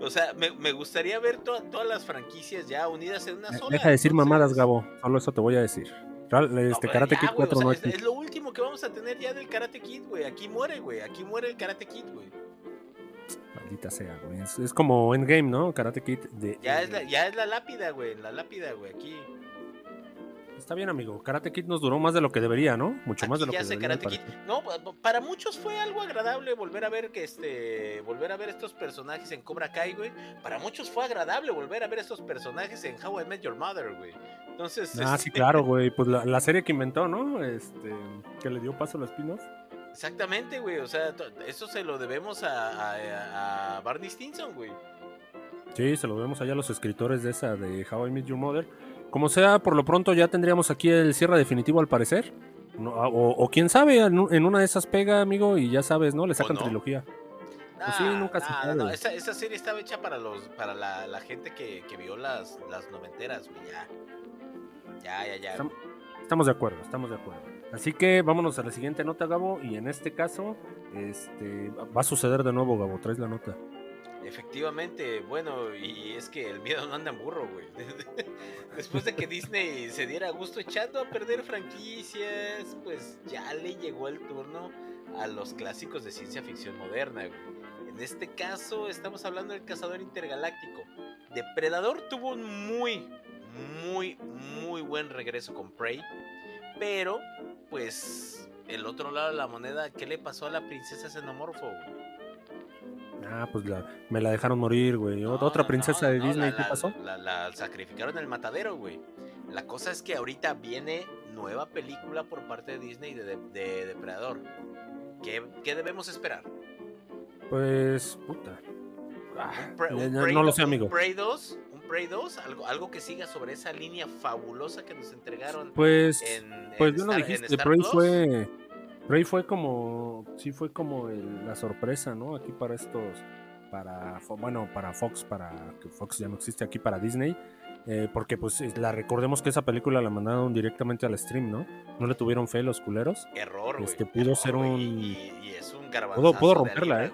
Speaker 2: O sea, me, me gustaría ver todas las franquicias ya unidas en una sola.
Speaker 1: Deja de decir mamadas, Gabo. Solo eso te voy a decir. Este Karate Kid 4 no
Speaker 2: es, es lo último que vamos a tener ya del Karate Kid, güey. Aquí muere, güey. Aquí muere el Karate Kid, güey.
Speaker 1: Maldita sea, güey. Es, como Endgame, ¿no? Karate Kid de.
Speaker 2: Ya es la, ya es la lápida, güey. La lápida, güey. Aquí.
Speaker 1: Está bien, amigo. Karate Kid nos duró más de lo que debería, ¿no? Mucho más de lo que debería.
Speaker 2: Karate Kid. No, para muchos fue algo agradable volver a ver que este. Volver a ver estos personajes en Cobra Kai, güey. Para muchos fue agradable volver a ver estos personajes en How I Met Your Mother, güey. Entonces.
Speaker 1: Ah, sí, este claro, güey. Pues la, la, serie que inventó, ¿no? Este. Que le dio paso a los pinos.
Speaker 2: Exactamente, güey. O sea, eso se lo debemos a, Barney Stinson, güey.
Speaker 1: Sí, se lo debemos allá a los escritores de esa, de How I Met Your Mother. Como sea, por lo pronto ya tendríamos aquí el cierre definitivo al parecer. o, quién sabe, en, una de esas pega, amigo, y ya sabes, ¿no? Le sacan trilogía.
Speaker 2: pues sí, nunca se No, esa, esa, serie estaba hecha para los para la, gente que, vio las, las noventeras, güey, ya. Ya, ya, ya.
Speaker 1: estamos de acuerdo, estamos de acuerdo. Así que vámonos a la siguiente nota, Gabo. Y en este caso, este, va a suceder de nuevo, Gabo. Traes la nota.
Speaker 2: Efectivamente, bueno, y es que el miedo no anda en burro, güey. [LAUGHS] Después de que Disney se diera gusto echando a perder franquicias, pues ya le llegó el turno a los clásicos de ciencia ficción moderna. En este caso estamos hablando del cazador intergaláctico. Depredador tuvo un muy, muy, muy buen regreso con Prey. Pero, pues, el otro lado de la moneda, ¿qué le pasó a la princesa xenomorfo?
Speaker 1: Ah, pues me la dejaron morir, güey. Otra princesa de Disney, ¿qué pasó?
Speaker 2: La, sacrificaron en el matadero, güey. La cosa es que ahorita viene nueva película por parte de Disney de, Depredador. ¿Qué, debemos esperar?
Speaker 1: Pues, puta. Ah, no lo sé, amigo.
Speaker 2: Un Prey 2, un Prey 2, algo, algo que siga sobre esa línea fabulosa que nos entregaron.
Speaker 1: Pues, pues yo no dijiste, Prey fue Prey fue como, sí fue como la sorpresa, ¿no? Aquí para estos, para, bueno, para Fox, para que Fox ya no existe aquí para Disney, eh, porque pues la recordemos que esa película la mandaron directamente al stream, ¿no? No le tuvieron fe los culeros.
Speaker 2: Error, güey.
Speaker 1: Este pudo ser un,
Speaker 2: y, es un
Speaker 1: pudo, pudo romperla, eh.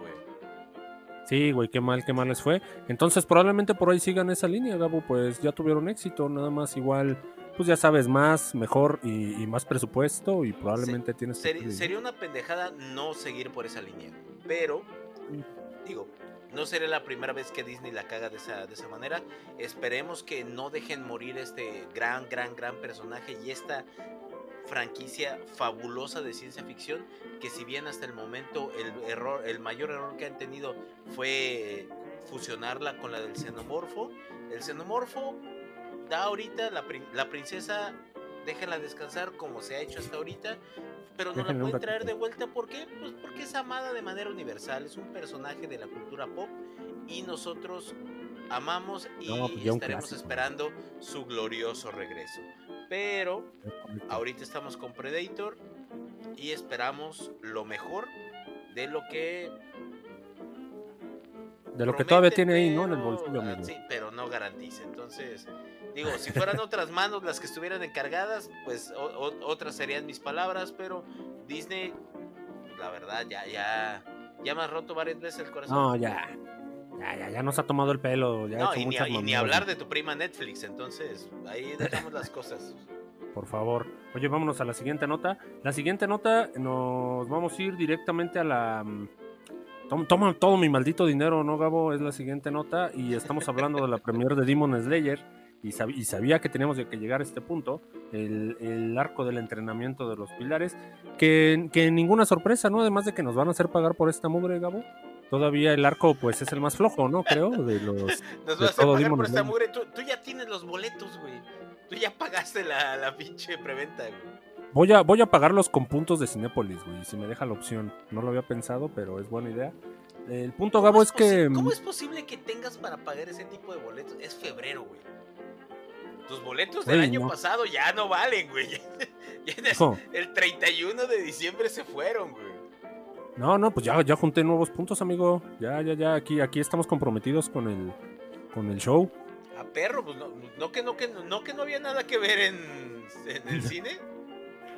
Speaker 1: Sí, güey, qué mal, qué mal les fue. Entonces probablemente por ahí sigan esa línea, Gabo, pues ya tuvieron éxito, nada más igual pues ya sabes, más, mejor y, más presupuesto y probablemente tienes...
Speaker 2: sería una pendejada no seguir por esa línea, pero, digo, no sería la primera vez que Disney la caga de esa, de esa manera. Esperemos que no dejen morir este gran, gran, gran personaje y esta franquicia fabulosa de ciencia ficción que si bien hasta el momento el error el mayor error que han tenido fue fusionarla con la del xenomorfo el xenomorfo da ahorita la, la princesa, déjenla descansar como se ha hecho hasta ahorita, pero no la pueden traer de vuelta. ¿Por qué? Pues porque es amada de manera universal, es un personaje de la cultura pop y nosotros amamos y pues estaremos esperando su glorioso regreso. Pero ahorita estamos con Predator y esperamos lo mejor de lo que
Speaker 1: de lo que todavía tiene ahí, ¿no? En el bolsillo.
Speaker 2: Sí, pero no garantiza. Entonces, Digo, si fueran otras manos las que estuvieran encargadas, pues otras serían mis palabras, pero Disney, la verdad, ya, ya, ya me ha roto varias veces el corazón.
Speaker 1: No, ya. Ya, ya, ya nos ha tomado el pelo. Ya no,
Speaker 2: y, ni, hablar de tu prima Netflix, entonces ahí dejamos las cosas.
Speaker 1: Por favor. Oye, vámonos a la siguiente nota. La siguiente nota nos vamos a ir directamente a la... Mm, toma, todo mi maldito dinero, ¿no, Gabo? Es la siguiente nota. Y estamos hablando de la [LAUGHS] premier de Demon Slayer y, sabía que teníamos que llegar a este punto, el, arco del entrenamiento de los pilares, que, que, ninguna sorpresa, ¿no? Además de que nos van a hacer pagar por esta mugre, Gabo. Todavía el arco, pues, es el más flojo, ¿no? Creo, de los... [LAUGHS]
Speaker 2: nos van a pagar por esta mugre. Tú, ya tienes los boletos, güey. Tú ya pagaste la, la pinche preventa, güey.
Speaker 1: Voy a, voy a pagarlos con puntos de Cinépolis, güey, si me deja la opción. No lo había pensado, pero es buena idea. El punto, Gabo, es, que...
Speaker 2: ¿Cómo es posible que tengas para pagar ese tipo de boletos? Es febrero, güey. Tus boletos del año pasado ya no valen, güey. [LAUGHS] el 31 de diciembre se fueron, güey.
Speaker 1: No, no, pues ya, ya junté nuevos puntos, amigo. Ya, ya, ya, aquí, aquí estamos comprometidos con el, con el show.
Speaker 2: A perro, pues no, que, no, que, no que no había nada que ver en, el [LAUGHS] cine.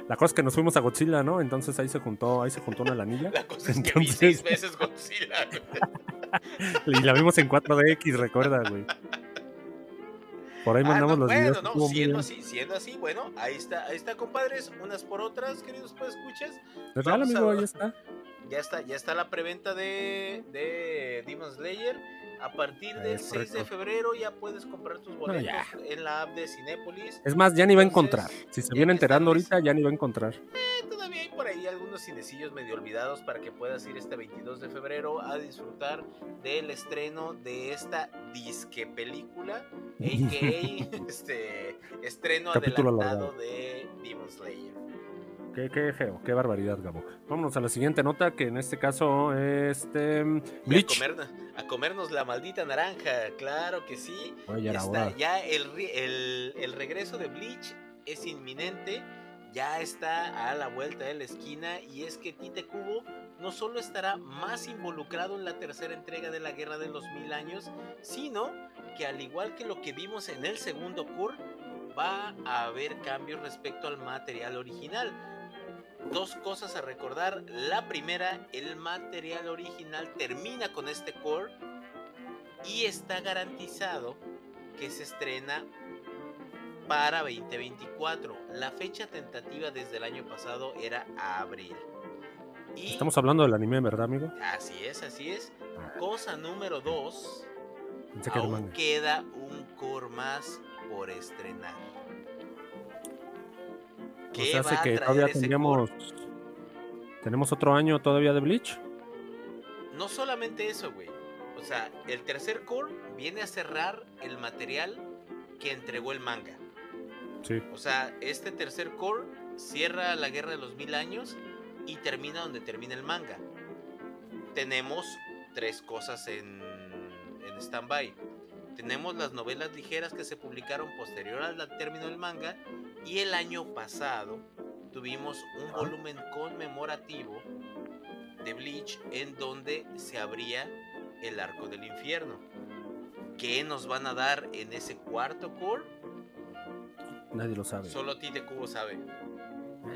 Speaker 1: La cosa es que nos fuimos a Godzilla, ¿no? Entonces ahí se juntó, ahí se juntó una lanilla. [LAUGHS]
Speaker 2: La cosa es que vi seis veces Godzilla.
Speaker 1: y la vimos en 4DX, recuerda, güey. Por ahí ah, mandamos los bueno, videos.
Speaker 2: No, siendo así, siendo así, bueno, ahí está, ahí está, compadres, unas por otras, queridos pues escuchas.
Speaker 1: Real, amigo, ahí está.
Speaker 2: Ya está, ya está la preventa de, de Demon Slayer. A partir del 6 de febrero ya puedes comprar tus boletos en la app de Cinépolis.
Speaker 1: Es más, ya ni va a encontrar. Si se viene enterando ahorita, ya ni va a encontrar.
Speaker 2: Por ahí algunos cinecillos medio olvidados para que puedas ir este 22 de febrero a disfrutar del estreno de esta disque película, a.k.a. [LAUGHS] este estreno adelantado de Demon Slayer.
Speaker 1: Qué, qué, feo, qué barbaridad, Gabo. Vámonos a la siguiente nota, que en este caso, este.
Speaker 2: Bleach. A, comernos la maldita naranja, claro que sí. ya, está, ya el, el, regreso de Bleach es inminente. Ya está a la vuelta de la esquina. Y es que Tite Kubo no solo estará más involucrado en la tercera entrega de la Guerra de los Mil Años, sino que al igual que lo que vimos en el segundo Kur, va a haber cambios respecto al material original dos cosas a recordar. La primera, el material original termina con este core y está garantizado que se estrena para 2024. La fecha tentativa desde el año pasado era abril.
Speaker 1: Estamos hablando del anime, ¿verdad, amigo?
Speaker 2: Así es, así es. Ah. Cosa número dos. aún queda un core más por estrenar.
Speaker 1: ¿Qué o sea, que todavía tendríamos. ¿Tenemos otro año todavía de Bleach?
Speaker 2: No solamente eso, güey. O sea, el tercer core viene a cerrar el material que entregó el manga.
Speaker 1: Sí.
Speaker 2: O sea, este tercer core cierra la guerra de los mil años y termina donde termina el manga. Tenemos tres cosas en, en stand-by. Tenemos las novelas ligeras que se publicaron posterior al término del manga y el año pasado tuvimos un volumen conmemorativo de Bleach en donde se abría el arco del infierno. ¿Qué nos van a dar en ese cuarto core?
Speaker 1: Nadie lo sabe.
Speaker 2: Solo Tite Cubo sabe.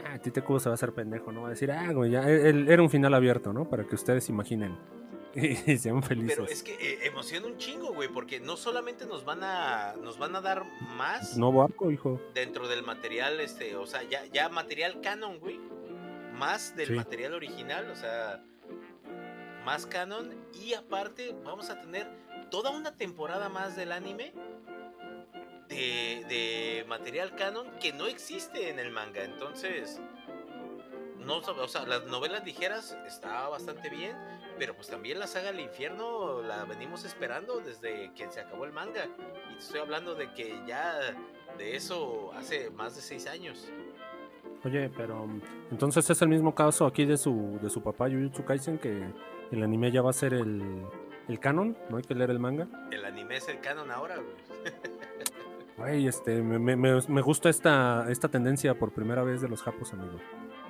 Speaker 1: Ah, Tite Cubo se va a hacer pendejo, ¿no? Va a decir, ah, güey, ya, era un final abierto, ¿no? Para que ustedes imaginen [LAUGHS] y sean felices.
Speaker 2: Pero es que eh, emociona un chingo, güey, porque no solamente nos van a nos van a dar más
Speaker 1: nuevo arco, hijo.
Speaker 2: Dentro del material este, o sea, ya ya material canon, güey. Más del material original, o sea, más canon y aparte vamos a tener toda una temporada más del anime de, de material canon que no existe en el manga. Entonces, no, o sea, las novelas ligeras está bastante bien, pero pues también la saga del infierno la venimos esperando desde que se acabó el manga. Y estoy hablando de que ya de eso hace más de seis años.
Speaker 1: Oye, pero entonces es el mismo caso aquí de su, de su papá Jujutsu Kaisen que el anime ya va a ser el, el canon, no hay que leer el manga.
Speaker 2: El anime es el canon ahora, güey. [LAUGHS]
Speaker 1: Güey, este, me, me, me, gusta esta, esta tendencia por primera vez de los japos, amigo.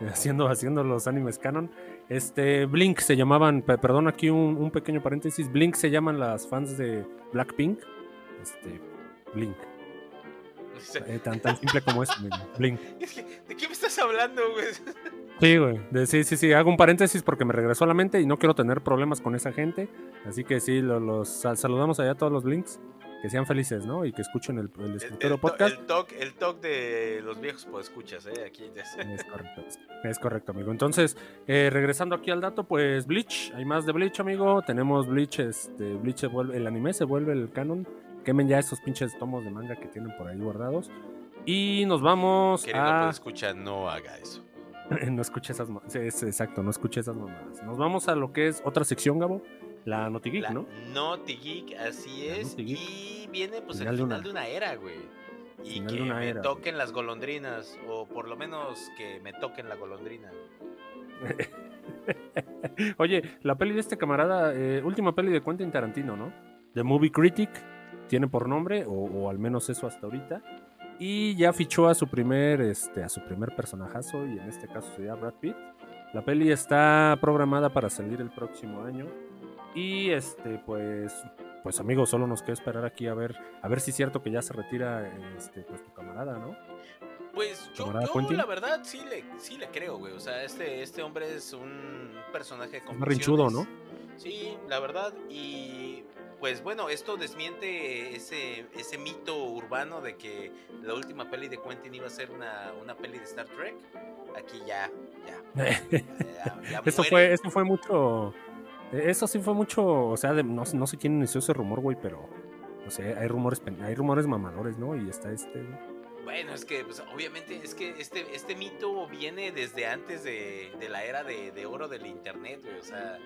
Speaker 1: [LAUGHS] Haciendo, haciendo los animes canon. Este, Blink se llamaban, perdón, aquí un, un pequeño paréntesis. Blink se llaman las fans de Blackpink. Este, Blink. Eh, tan, tan simple como [LAUGHS] es, Blink.
Speaker 2: ¿De qué me estás hablando, güey?
Speaker 1: Sí, güey. sí, sí, sí. Hago un paréntesis porque me regresó a la mente y no quiero tener problemas con esa gente. Así que sí, los, saludamos allá a todos los Blinks. Que sean felices, ¿no? Y que escuchen el, el escritorio podcast.
Speaker 2: El talk, el talk de los viejos pues escuchas, ¿eh? Aquí.
Speaker 1: Es correcto. Es correcto, amigo. Entonces, eh, regresando aquí al dato, pues Bleach. Hay más de Bleach, amigo. Tenemos Bleach, este, Bleach vuelve, el anime se vuelve el canon quemen ya esos pinches tomos de manga que tienen por ahí guardados. Y nos vamos
Speaker 2: Querido a... escucha, no haga eso. [LAUGHS]
Speaker 1: no escuche esas exacto, no escuche esas mamadas. Nos vamos a lo que es otra sección, Gabo. La Notigeek, ¿no?
Speaker 2: Notigeek, así es. Y viene pues el final de una, era, güey. Y que me toquen las golondrinas. O por lo menos que me toquen la golondrina. [LAUGHS]
Speaker 1: Oye, la peli de este camarada, eh, última peli de Quentin Tarantino, ¿no? The Movie Critic tiene por nombre, o, al menos eso hasta ahorita. Y ya fichó a su primer, este, a su primer personajazo, y en este caso sería Brad Pitt. La peli está programada para salir el próximo año. Y este, pues, pues amigos, solo nos queda esperar aquí a ver, a ver si es cierto que ya se retira este, pues, tu camarada, ¿no?
Speaker 2: Pues yo, la verdad sí le, sí le creo, güey. O sea, este, este hombre es un personaje
Speaker 1: con. rinchudo, ¿no?
Speaker 2: Sí, la verdad. Y pues bueno, esto desmiente ese, ese mito urbano de que la última peli de Quentin iba a ser una, una peli de Star Trek. Aquí ya,
Speaker 1: ya. [LAUGHS] eso, fue, eso fue mucho. Eso sí fue mucho. O sea, no, no sé quién inició ese rumor, güey, pero. O sea, hay rumores, hay rumores mamadores, ¿no? Y está este.
Speaker 2: Bueno, es que pues, obviamente es que este, este mito viene desde antes de, la era de, de, oro del internet, güey. O sea,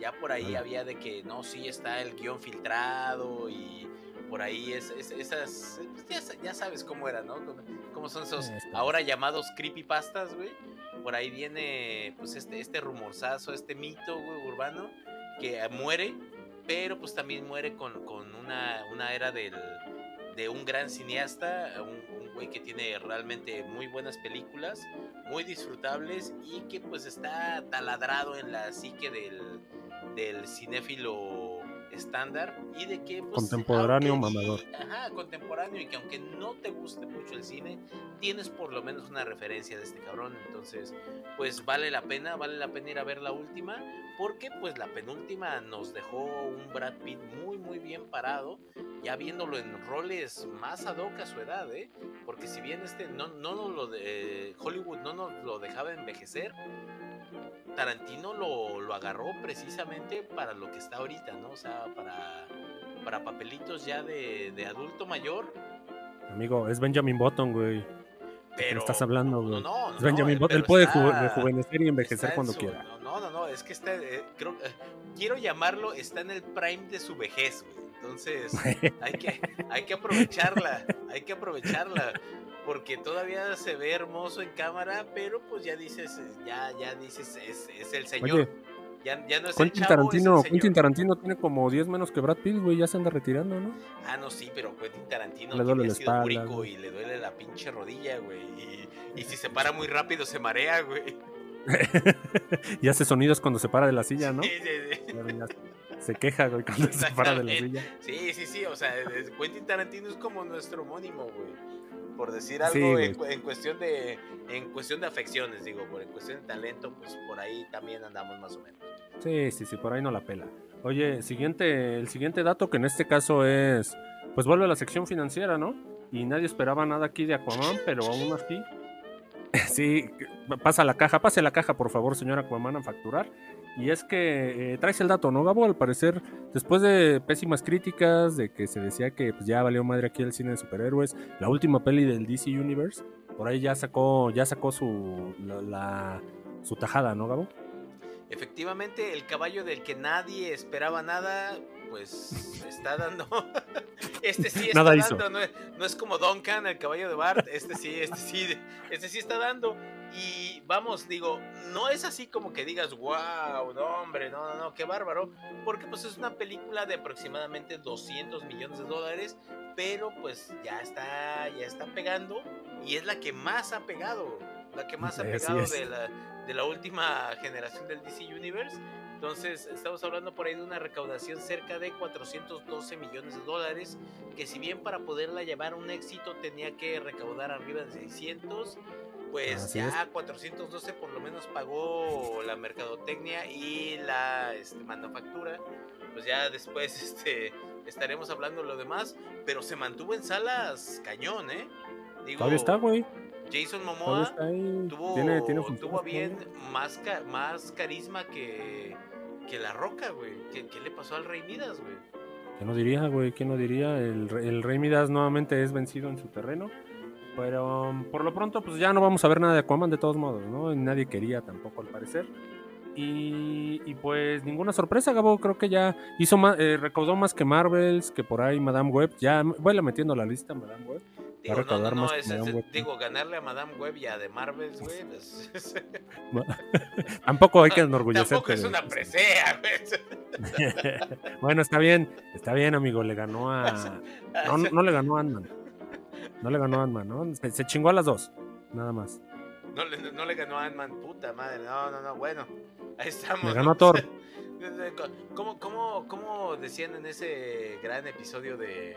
Speaker 2: ya por ahí había de que no, sí está el guion filtrado y por ahí es, esas, pues, ya, sabes cómo era, ¿no? Cómo son esos ahora llamados creepypastas, güey. Por ahí viene pues este, este rumorzazo, este mito, güey, urbano, que muere, pero pues también muere con, con una, una era del, de un gran cineasta, un, un güey que tiene realmente muy buenas películas, muy disfrutables y que pues está taladrado en la psique del, del cinéfilo estándar y de que pues,
Speaker 1: contemporáneo mamador. [LAUGHS]
Speaker 2: ajá, contemporáneo y que aunque no te guste mucho el cine, tienes por lo menos una referencia de este cabrón, entonces pues vale la pena, vale la pena ir a ver la última, porque pues la penúltima nos dejó un Brad Pitt muy muy bien parado, ya viéndolo en roles más ad hoc a su edad, ¿eh? porque si bien este no no lo de Hollywood no nos lo dejaba envejecer, Tarantino lo, lo, agarró precisamente para lo que está ahorita, ¿no? O sea, para, para papelitos ya de, de adulto mayor.
Speaker 1: Amigo, es Benjamin Button, güey. Pero, estás hablando, güey?
Speaker 2: No, no,
Speaker 1: es Benjamin Button. Él puede rejuvenecer y envejecer cuando quiera.
Speaker 2: No, no, no, es que está, eh, creo, eh, quiero llamarlo, está en el prime de su vejez, güey. Entonces, [LAUGHS] hay que, hay que aprovecharla, hay que aprovecharla porque todavía se ve hermoso en cámara, pero pues ya dices, ya, ya dices, es, es el señor. ya, ya, no es
Speaker 1: Quentin
Speaker 2: el
Speaker 1: chavo, Tarantino, es el Tarantino tiene como 10 menos que Brad Pitt, güey, ya se anda retirando, ¿no?
Speaker 2: Ah, no, sí, pero Quentin Tarantino le duele la espalda, y le duele la pinche rodilla, güey. Y, y si se para muy rápido se marea, güey. [LAUGHS]
Speaker 1: y hace sonidos cuando se para de la silla, ¿no? Sí, sí, sí. Se queja, güey, cuando se para de la silla.
Speaker 2: Sí, sí, sí, o sea, Quentin Tarantino es como nuestro homónimo, güey por decir algo en, cuestión de en cuestión de afecciones, digo, por en cuestión de talento, pues por ahí también andamos más o menos.
Speaker 1: Sí, sí, sí, por ahí no la pela. Oye, siguiente, el siguiente dato que en este caso es, pues vuelve a la sección financiera, ¿no? Y nadie esperaba nada aquí de Aquaman, pero aún así, [LAUGHS] sí, pasa la caja, pase la caja, por favor, señor Aquaman, a facturar. Y es que eh, traes el dato, ¿no, Gabo? Al parecer, después de pésimas críticas, de que se decía que pues, ya valió madre aquí el cine de superhéroes, la última peli del DC Universe, por ahí ya sacó, ya sacó su, la, su tajada, ¿no, Gabo?
Speaker 2: Efectivamente, el caballo del que nadie esperaba nada, pues está dando. [LAUGHS] este sí está dando, no es, no es, como Duncan, el caballo de Bart. Este sí, este sí, este sí está dando. Y vamos, digo, no es así como que digas, wow, no, hombre, no, no, no, qué bárbaro, porque pues es una película de aproximadamente 200 millones de dólares, pero pues ya está, ya está pegando y es la que más ha pegado, la que más ha pegado de la, de la última generación del DC Universe. Entonces, estamos hablando por ahí de una recaudación cerca de 412 millones de dólares, que si bien para poderla llevar a un éxito tenía que recaudar arriba de 600, pues ya 412 por lo menos pagó la mercadotecnia y la este, manufactura. Pues ya después [LAUGHS] este, estaremos hablando de lo demás, pero se mantuvo en salas cañón, ¿eh?
Speaker 1: Digo, está, güey.
Speaker 2: Jason Momoa tuvo, tuvo bien más, más carisma que, que La Roca, güey. ¿Qué, ¿Qué, le pasó al Rey Midas, güey?
Speaker 1: ¿Quién no diría, güey? ¿Quién no diría? El, el Rey Midas nuevamente es vencido en su terreno. Pero um, por lo pronto, pues ya no vamos a ver nada de Aquaman de todos modos, ¿no? Nadie quería tampoco, al parecer. Y, y pues ninguna sorpresa, Gabo. Creo que ya hizo más, eh, recaudó más que Marvels, que por ahí Madame Web. Ya voy metiendo la lista, Madame Web.
Speaker 2: Digo, no, no, no, es, es, digo, ganarle a Madame Web y a de Marvels, güey. Pues, [LAUGHS] [LAUGHS]
Speaker 1: tampoco hay que enorgullecer.
Speaker 2: Tampoco es una presea, güey. [LAUGHS]
Speaker 1: bueno, está bien, está bien, amigo. Le ganó a. No, no, le ganó a Ant-Man. No le ganó a Ant-Man, ¿no? Se, chingó a las dos, nada más.
Speaker 2: No le, no le ganó a Ant-Man, puta madre. No, no, no, bueno. Ahí estamos.
Speaker 1: Le ganó a Thor.
Speaker 2: ¿Cómo, cómo, cómo decían en ese gran episodio de...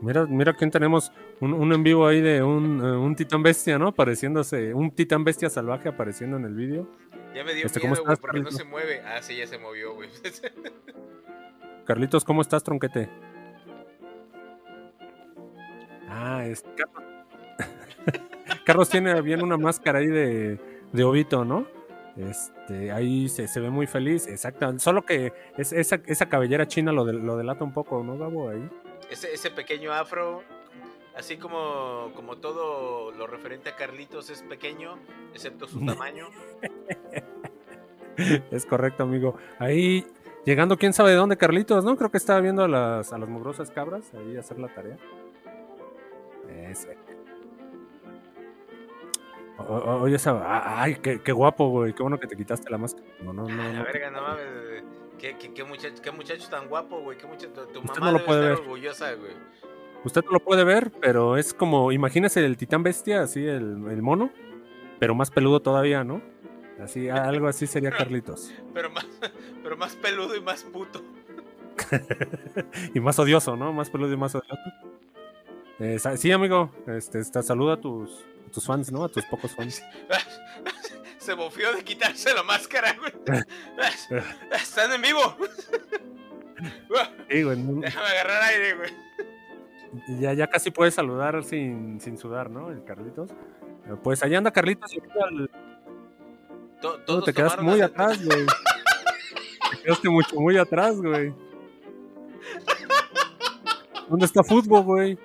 Speaker 1: Mira, mira quién tenemos un, un, en vivo ahí de un, uh, un, titán bestia, ¿no? Apareciéndose, un titán bestia salvaje apareciendo en el vídeo.
Speaker 2: Ya me dio este, miedo, ¿cómo estás, porque no se mueve. Ah, sí, ya se movió, güey. [LAUGHS]
Speaker 1: Carlitos, ¿cómo estás, tronquete? Ah, es [LAUGHS] Carlos. tiene bien una máscara ahí de, de Obito, ¿no? Este, ahí se, se, ve muy feliz, exacto. Solo que es, esa, esa cabellera china lo, de, lo delata un poco, ¿no, Gabo? Ahí.
Speaker 2: Ese, ese pequeño afro, así como, como todo lo referente a Carlitos es pequeño, excepto su [LAUGHS] tamaño.
Speaker 1: es correcto, amigo. Ahí llegando quién sabe de dónde Carlitos, ¿no? Creo que estaba viendo a las, a las mugrosas cabras ahí hacer la tarea. Ese. oye, esa. Ay, qué, qué, guapo, güey. Qué bueno que te quitaste la máscara.
Speaker 2: No, no, no. La verga, no mames. Qué, qué, qué, muchacho, qué muchacho tan guapo, güey. Qué muchacho, tu
Speaker 1: Usted
Speaker 2: mamá
Speaker 1: no lo puede ver.
Speaker 2: orgullosa, güey.
Speaker 1: Usted no lo puede ver, pero es como. Imagínese el titán bestia, así, el, el mono. Pero más peludo todavía, ¿no? Así, algo así sería Carlitos. [LAUGHS]
Speaker 2: pero, más, pero más peludo y más puto. [LAUGHS]
Speaker 1: y más odioso, ¿no? Más peludo y más odioso. Eh, sí, amigo, este, saluda a tus, tus fans, ¿no? A tus pocos fans. [LAUGHS]
Speaker 2: Se bofió de quitarse la máscara, güey. [LAUGHS] Están en vivo.
Speaker 1: Sí, güey.
Speaker 2: Déjame agarrar aire, güey.
Speaker 1: Ya, ya casi puedes saludar sin, sin sudar, ¿no? El Carlitos. Pues allá anda Carlitos y al, no, te quedaste muy atrás, güey. te quedaste mucho, muy atrás, güey. ¿Dónde está fútbol, güey?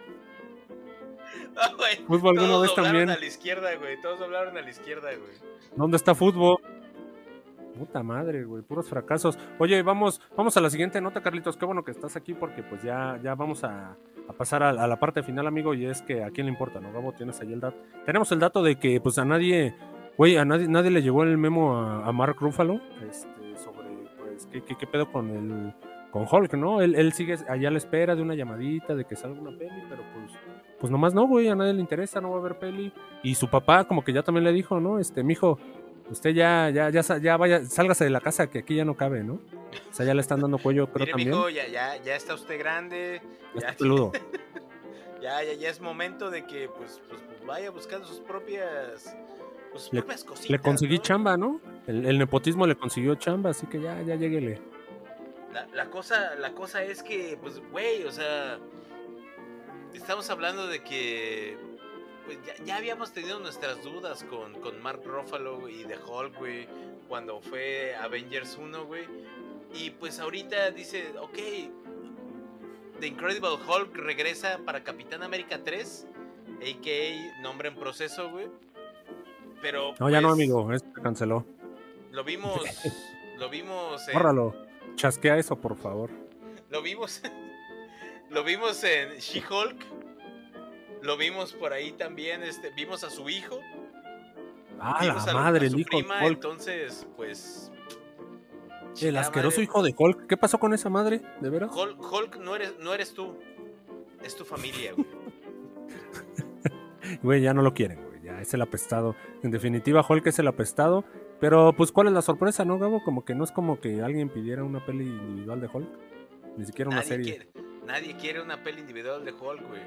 Speaker 1: [LAUGHS]
Speaker 2: fútbol alguna vez también. a la izquierda, güey. Todos hablaron a la izquierda, güey.
Speaker 1: ¿Dónde está fútbol? Puta madre, güey, puros fracasos. Oye, vamos, vamos a la siguiente nota, Carlitos. Qué bueno que estás aquí porque pues ya, ya vamos a, pasar a, la parte final, amigo. Y es que a quién le importa, ¿no? Gabo, tienes ahí el dato. Tenemos el dato de que pues a nadie, güey, a nadie, nadie le llegó el memo a, Mark Ruffalo este, sobre pues qué, qué, qué pedo con el con Hulk, ¿no? Él, él sigue allá a la espera de una llamadita, de que salga una peli, pero pues, pues nomás no, güey, a nadie le interesa, no va a haber peli. Y su papá como que ya también le dijo, ¿no? Este, mijo, usted ya, ya, ya, ya vaya, sálgase de la casa que aquí ya no cabe, ¿no? O sea, ya le están dando cuello, creo también. Mijo,
Speaker 2: ya, ya, ya está usted grande.
Speaker 1: Ya, está peludo. [LAUGHS]
Speaker 2: ya, ya, ya es momento de que pues, pues, pues vaya buscando sus propias sus le, propias cositas,
Speaker 1: le conseguí chamba, ¿no? El, el, nepotismo le consiguió chamba, así que ya, ya lleguele.
Speaker 2: La, cosa, la cosa es que, pues, güey, o sea, estamos hablando de que pues ya, habíamos tenido nuestras dudas con, con Mark Ruffalo y de Hulk, güey, cuando fue Avengers 1, güey. Y pues ahorita dice, ok, The Incredible Hulk regresa para Capitán América 3, a.k.a. nombre en proceso, güey. Pero...
Speaker 1: No, ya no, pues, amigo, esto canceló.
Speaker 2: Lo vimos... [LAUGHS] lo vimos...
Speaker 1: En... Chasquea eso, por favor.
Speaker 2: Lo vimos. [LAUGHS] lo vimos en She-Hulk. Lo vimos por ahí también. Este, vimos a su hijo.
Speaker 1: Ah, la madre, el hijo
Speaker 2: de Hulk. Entonces, pues.
Speaker 1: El asqueroso hijo de Hulk. ¿Qué pasó con esa madre? ¿De veras?
Speaker 2: Hulk, no, eres, no eres tú. Es tu familia, güey. [LAUGHS]
Speaker 1: güey, ya no lo quieren, güey. Ya es el apestado. En definitiva, Hulk es el apestado. Pero, pues, ¿cuál es la sorpresa, no, Gabo? Como que no es como que alguien pidiera una peli individual de Hulk. Ni siquiera una serie.
Speaker 2: nadie quiere una peli individual de Hulk, güey.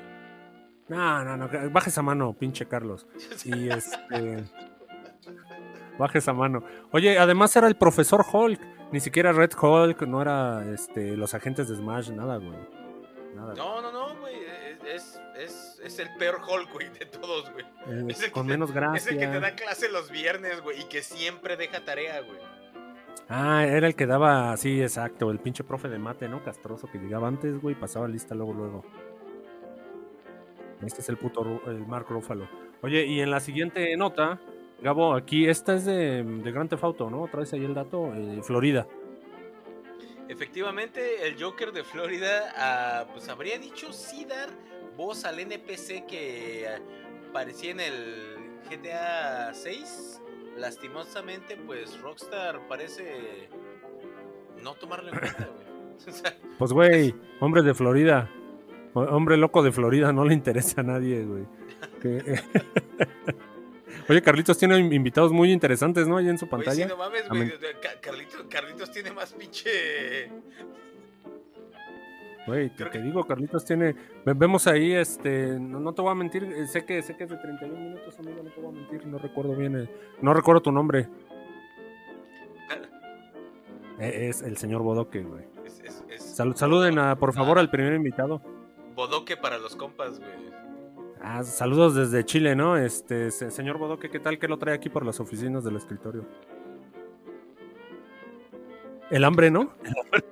Speaker 1: No, no, no. Baje esa mano, pinche Carlos. [LAUGHS] Y este. baje esa mano. Oye, además era el profesor Hulk. Ni siquiera Red Hulk, no era este, los agentes de Smash, nada, güey.
Speaker 2: Nada. No, no, no, güey. Es, es el peor Hulk, güey, de todos, güey.
Speaker 1: Eh, con menos gracia. Es
Speaker 2: el que te da clase los viernes, güey, y que siempre deja tarea, güey.
Speaker 1: Ah, era el que daba, sí, exacto, el pinche profe de mate, ¿no? Castroso que llegaba antes, güey, pasaba lista luego, luego. Este es el puto, el Mark Ruffalo. Oye, y en la siguiente nota, Gabo, aquí, esta es de, de Grand Theft Auto, ¿no? Traes ahí el dato, eh, Florida.
Speaker 2: Efectivamente, el Joker de Florida, ah, pues habría dicho sí dar voz al NPC que aparecía en el GTA 6. Lastimosamente, pues Rockstar parece no tomarlo en cuenta, güey. [LAUGHS] [LAUGHS]
Speaker 1: pues, güey, hombre de Florida. Hombre loco de Florida, no le interesa a nadie, güey. [LAUGHS] Oye, Carlitos tiene invitados muy interesantes, ¿no? Ahí en su pantalla. sí,
Speaker 2: no mames, güey. Carlitos, Carlitos tiene más pinche
Speaker 1: Güey, te, digo, Carlitos tiene. Vemos ahí, este. No, te voy a mentir, eh, sé que, sé que es de 31 minutos, amigo, no te voy a mentir, no recuerdo bien. no recuerdo tu nombre. E, es el señor Bodoque, güey. saluden, a, por favor, al primer invitado.
Speaker 2: Bodoque para los compas, güey.
Speaker 1: Ah, saludos desde Chile, ¿no? Este, señor Bodoque, ¿qué tal que lo trae aquí por las oficinas del escritorio? El hambre, ¿no? El [LAUGHS] hambre.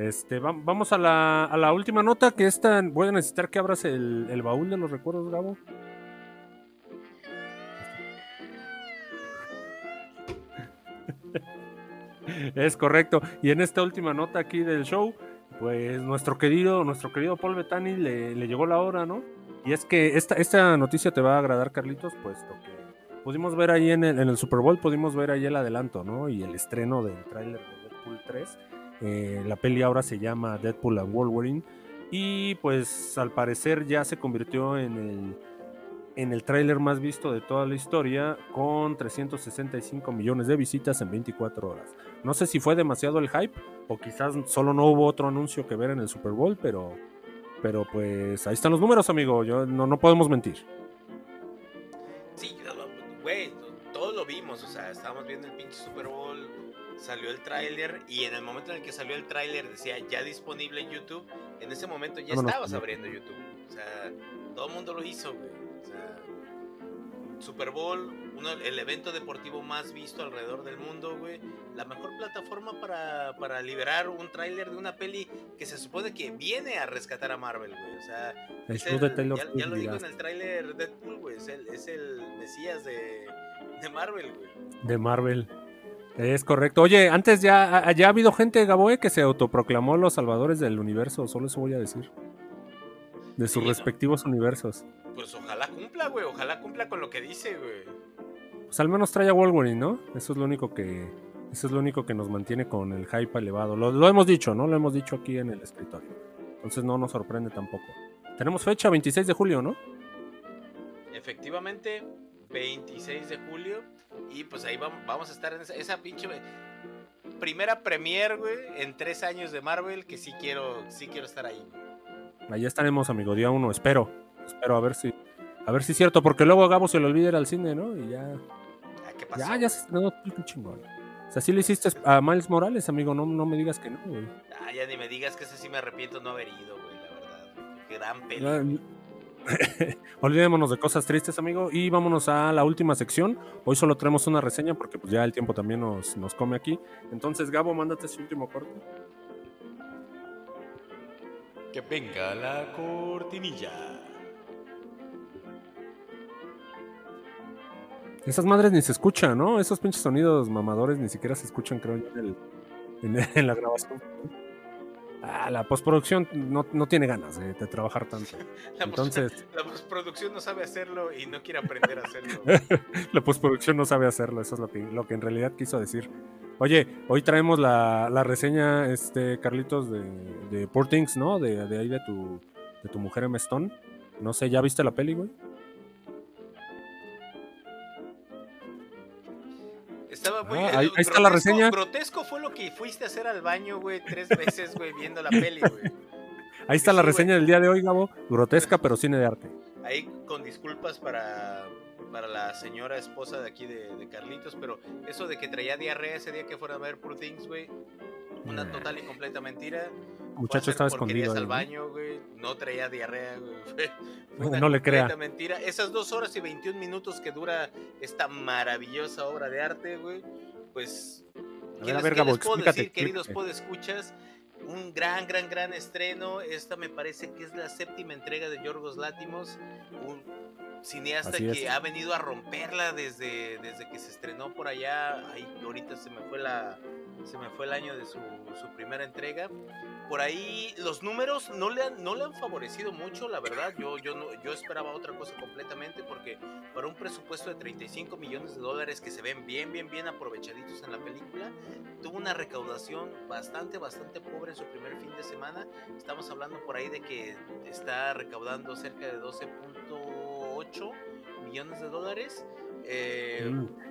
Speaker 1: Este, vamos a la, última nota, que esta voy a necesitar que abras el, baúl de los recuerdos, Gabo. [LAUGHS] es correcto. Y en esta última nota aquí del show, pues nuestro querido, nuestro querido Paul Bettany le, le llegó la hora, ¿no? Y es que esta, noticia te va a agradar, Carlitos, puesto que pudimos ver ahí en el, en el Super Bowl, pudimos ver ahí el adelanto, ¿no? Y el estreno del tráiler de Deadpool 3 eh, la peli ahora se llama Deadpool and Wolverine. Y pues al parecer ya se convirtió en el, en el tráiler más visto de toda la historia con 365 millones de visitas en 24 horas. No sé si fue demasiado el hype o quizás solo no hubo otro anuncio que ver en el Super Bowl, pero, pero pues ahí están los números, amigo. Yo, no, no podemos mentir.
Speaker 2: Sí, güey, todos lo vimos, o sea, estábamos viendo el pinche Super Bowl salió el tráiler y en el momento en el que salió el tráiler decía ya disponible en YouTube, en ese momento ya estabas abriendo YouTube. O sea, todo el mundo lo hizo, güey. O sea, Super Bowl, uno, el evento deportivo más visto alrededor del mundo, güey. La mejor plataforma para, para liberar un tráiler de una peli que se supone que viene a rescatar a Marvel, güey. O sea, ya, lo digo en el tráiler Deadpool, güey. Es el, es el Mesías de, de Marvel, güey.
Speaker 1: De Marvel. Es correcto. Oye, antes ya, ya ha habido gente, Gaboe, que se autoproclamó los salvadores del universo. Solo eso voy a decir. De sus respectivos universos.
Speaker 2: Pues ojalá cumpla, güey. Ojalá cumpla con lo que dice, güey.
Speaker 1: Pues al menos trae a Wolverine, ¿no? Eso es lo único que. Eso es lo único que nos mantiene con el hype elevado. Lo, lo hemos dicho, ¿no? Lo hemos dicho aquí en el escritorio. Entonces no nos sorprende tampoco. Tenemos fecha 26 de julio, ¿no?
Speaker 2: Efectivamente, 26 de julio. Y pues ahí vamos, a estar en esa, pinche primera premier, güey, en tres años de Marvel, que sí quiero, sí quiero estar ahí.
Speaker 1: Ahí estaremos, amigo, día uno, espero. Espero a ver si. A ver si es cierto, porque luego a Gabo se le olvida ir al cine, ¿no? Y ya.
Speaker 2: Ah, ¿Qué pasó?
Speaker 1: Ya, ya se estrenó chingón. O sea, sí le hiciste a Miles Morales, amigo, no, no me digas que no, güey.
Speaker 2: Ah, ya ni me digas que ese sí me arrepiento no haber ido, güey, la verdad. Gran película. [LAUGHS]
Speaker 1: Olvidémonos de cosas tristes, amigo, y vámonos a la última sección. Hoy solo tenemos una reseña porque pues, ya el tiempo también nos, nos come aquí. Entonces, Gabo, mándate ese último corte.
Speaker 2: Que venga la cortinilla.
Speaker 1: Esas madres ni se escuchan, ¿no? Esos pinches sonidos mamadores ni siquiera se escuchan, creo, en, en la grabación. Ah, la postproducción no, no tiene ganas de, trabajar tanto. [LAUGHS]
Speaker 2: La Entonces, la postproducción no sabe hacerlo y no quiere aprender a hacerlo. [LAUGHS]
Speaker 1: la postproducción no sabe hacerlo, eso es lo que, lo que en realidad quiso decir. Oye, hoy traemos la, la reseña, este, Carlitos, de, de Poor Things, ¿no? De, de ahí de tu, de tu mujer en Stone. No sé, ¿ya viste la peli, güey?
Speaker 2: Estaba muy.
Speaker 1: Ah, ahí, está la reseña.
Speaker 2: Grotesco fue lo que fuiste a hacer al baño, güey, tres veces, güey, viendo la peli, güey.
Speaker 1: Ahí está la reseña del día de hoy, Gabo. Grotesca, [LAUGHS] pero cine de arte.
Speaker 2: Ahí con disculpas para, para la señora esposa de aquí de, de Carlitos, pero eso de que traía diarrea ese día que fuera a ver Poor Things, güey, una total y completa mentira.
Speaker 1: Muchacho estaba escondido.
Speaker 2: al baño, güey. No traía diarrea, güey. [LAUGHS]
Speaker 1: no le crea.
Speaker 2: mentira. Esas dos horas y 21 minutos que dura esta maravillosa obra de arte, güey. Pues.
Speaker 1: A ver, a les
Speaker 2: puedo decir, queridos podescuchas? Un gran, gran, gran estreno. Esta me parece que es la séptima entrega de Yorgos Látimos. Un cineasta que ha venido a romperla desde, desde que se estrenó por allá. Ahí ahorita se me fue la, se me fue el año de su, primera entrega. Por ahí los números no le han, no le han favorecido mucho, la verdad. Yo, yo, no, yo esperaba otra cosa completamente porque para un presupuesto de 35 millones de dólares que se ven bien, bien, bien aprovechaditos en la película, tuvo una recaudación bastante, bastante pobre en su primer fin de semana. Estamos hablando por ahí de que está recaudando cerca de 12.8 millones de dólares. Eh, mm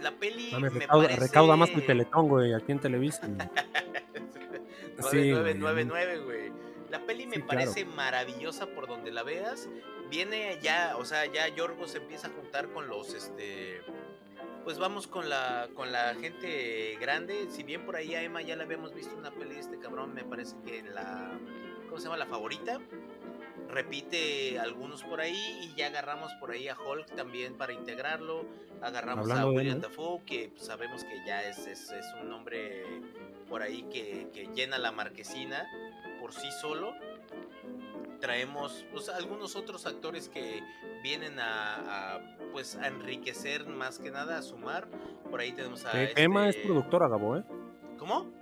Speaker 2: la peli me,
Speaker 1: recauda, más que Teletón, güey, aquí en Televisa. [LAUGHS]
Speaker 2: 9999, güey. La peli me parece maravillosa por donde la veas. Viene ya, o sea, ya Yorgos se empieza a juntar con los, este, pues vamos con la, con la gente grande. Si bien por ahí a Emma ya la habíamos visto una peli de este cabrón, me parece que la, ¿cómo se llama? La favorita repite algunos por ahí y ya agarramos por ahí a Hulk también para integrarlo. Agarramos a William Dafoe, que pues, sabemos que ya es, es, un nombre por ahí que, llena la marquesina por sí solo. Traemos pues, algunos otros actores que vienen a, pues a enriquecer más que nada, a sumar. Por ahí tenemos a...
Speaker 1: Emma es este productora, Gabo, ¿eh?
Speaker 2: ¿Cómo?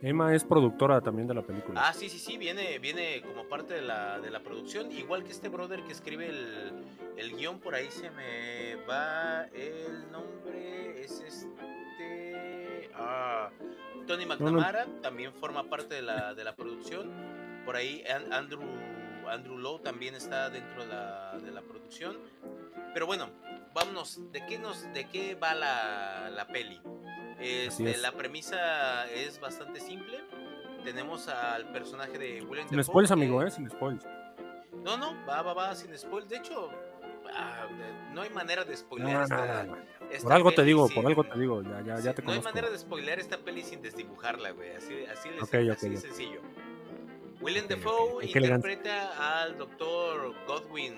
Speaker 1: Emma es productora también de la película.
Speaker 2: Ah, sí, sí, sí, viene, viene como parte de la, de la producción. Igual que este brother que escribe el, el guion, por ahí se me va el nombre. Es este. Ah, Tony McNamara también forma parte de la, de la producción. Por ahí Andrew, Andrew Lowe también está dentro de la, de la producción. Pero bueno, vámonos. ¿De qué, nos, de qué va la, la peli? Este, la premisa es bastante simple. Tenemos al personaje de William
Speaker 1: Sin spoilers, amigo, ¿eh? Sin spoilers.
Speaker 2: No, no, va, va, va, sin spoilers. De hecho, ah, no hay manera de spoiler esta,
Speaker 1: Por algo te digo, por algo te digo, ya, ya, ya te
Speaker 2: No
Speaker 1: hay
Speaker 2: manera de spoiler esta peli sin desdibujarla, güey. Así, así, les, así de sencillo. William Dafoe interpreta al doctor Godwin,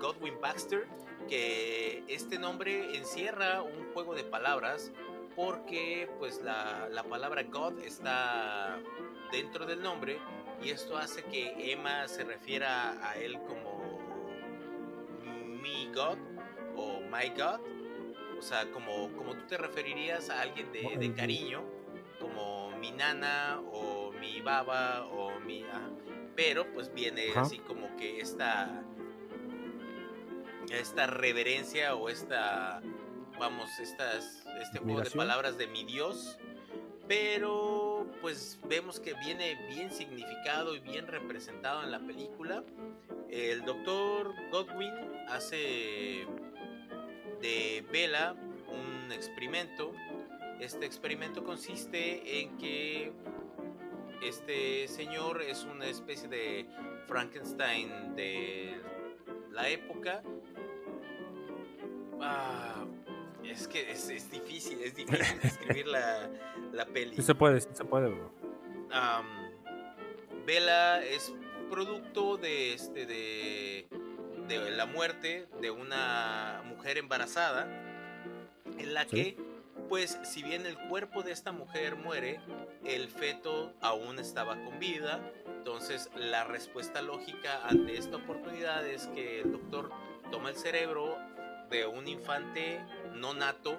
Speaker 2: Godwin Baxter, que este nombre encierra un juego de palabras porque pues la, la palabra God está dentro del nombre y esto hace que Emma se refiera a él como mi God o my God, o sea, como, como tú te referirías a alguien de, de cariño, como mi nana o mi baba o mi... pero pues viene así como que esta esta reverencia o esta vamos estas este juego de palabras de mi Dios pero pues vemos que viene bien significado y bien representado en la película. El doctor Godwin hace de Bella un experimento. Este experimento consiste en que este señor es una especie de Frankenstein de la época. Ah, es que es, difícil, es difícil describir la, la peli.
Speaker 1: se puede, se puede, bro.
Speaker 2: Bella es producto de este de, de la muerte de una mujer embarazada en la que pues si bien el cuerpo de esta mujer muere, el feto aún estaba con vida. Entonces la respuesta lógica ante esta oportunidad es que el doctor toma el cerebro de un infante no nato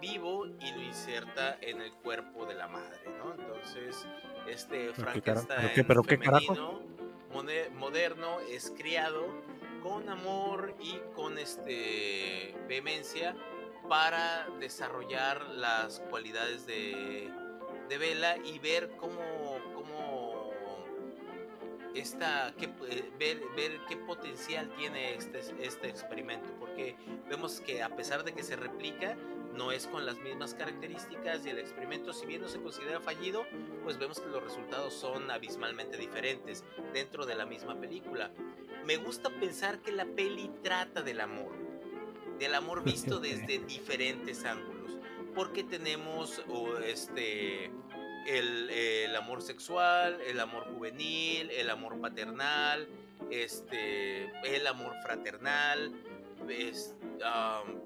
Speaker 2: vivo y lo inserta en el cuerpo de la madre, ¿no? Entonces, este Frankenstein femenino, moderno es criado con amor y con este vehemencia para desarrollar las cualidades de, de Vela y ver cómo esta, que, eh, ver, ver qué potencial tiene este, este experimento, porque vemos que a pesar de que se replica, no es con las mismas características y el experimento, si bien no se considera fallido, pues vemos que los resultados son abismalmente diferentes dentro de la misma película. Me gusta pensar que la peli trata del amor, del amor visto [LAUGHS] desde diferentes ángulos, porque tenemos este el, amor sexual, el amor juvenil, el amor paternal, este, el amor fraternal,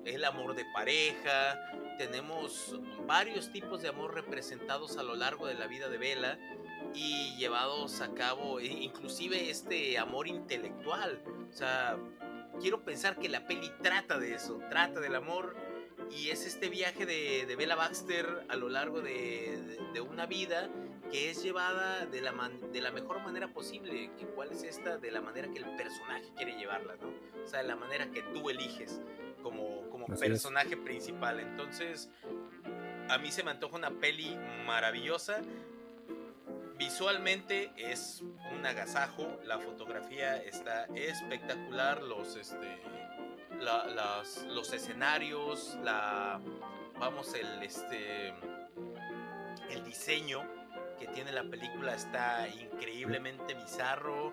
Speaker 2: el amor de pareja. Tenemos varios tipos de amor representados a lo largo de la vida de Vela y llevados a cabo, e inclusive este amor intelectual. O sea, quiero pensar que la peli trata de eso, trata del amor y es este viaje de, de Bella Baxter a lo largo de, una vida que es llevada de la, de la mejor manera posible. Que ¿Cuál es esta? De la manera que el personaje quiere llevarla, ¿no? O sea, de la manera que tú eliges como, como personaje principal. Entonces, a mí se me antoja una peli maravillosa. Visualmente es un agasajo, la fotografía está espectacular, los, este, los escenarios, la, vamos, el, este, el diseño que tiene la película está increíblemente bizarro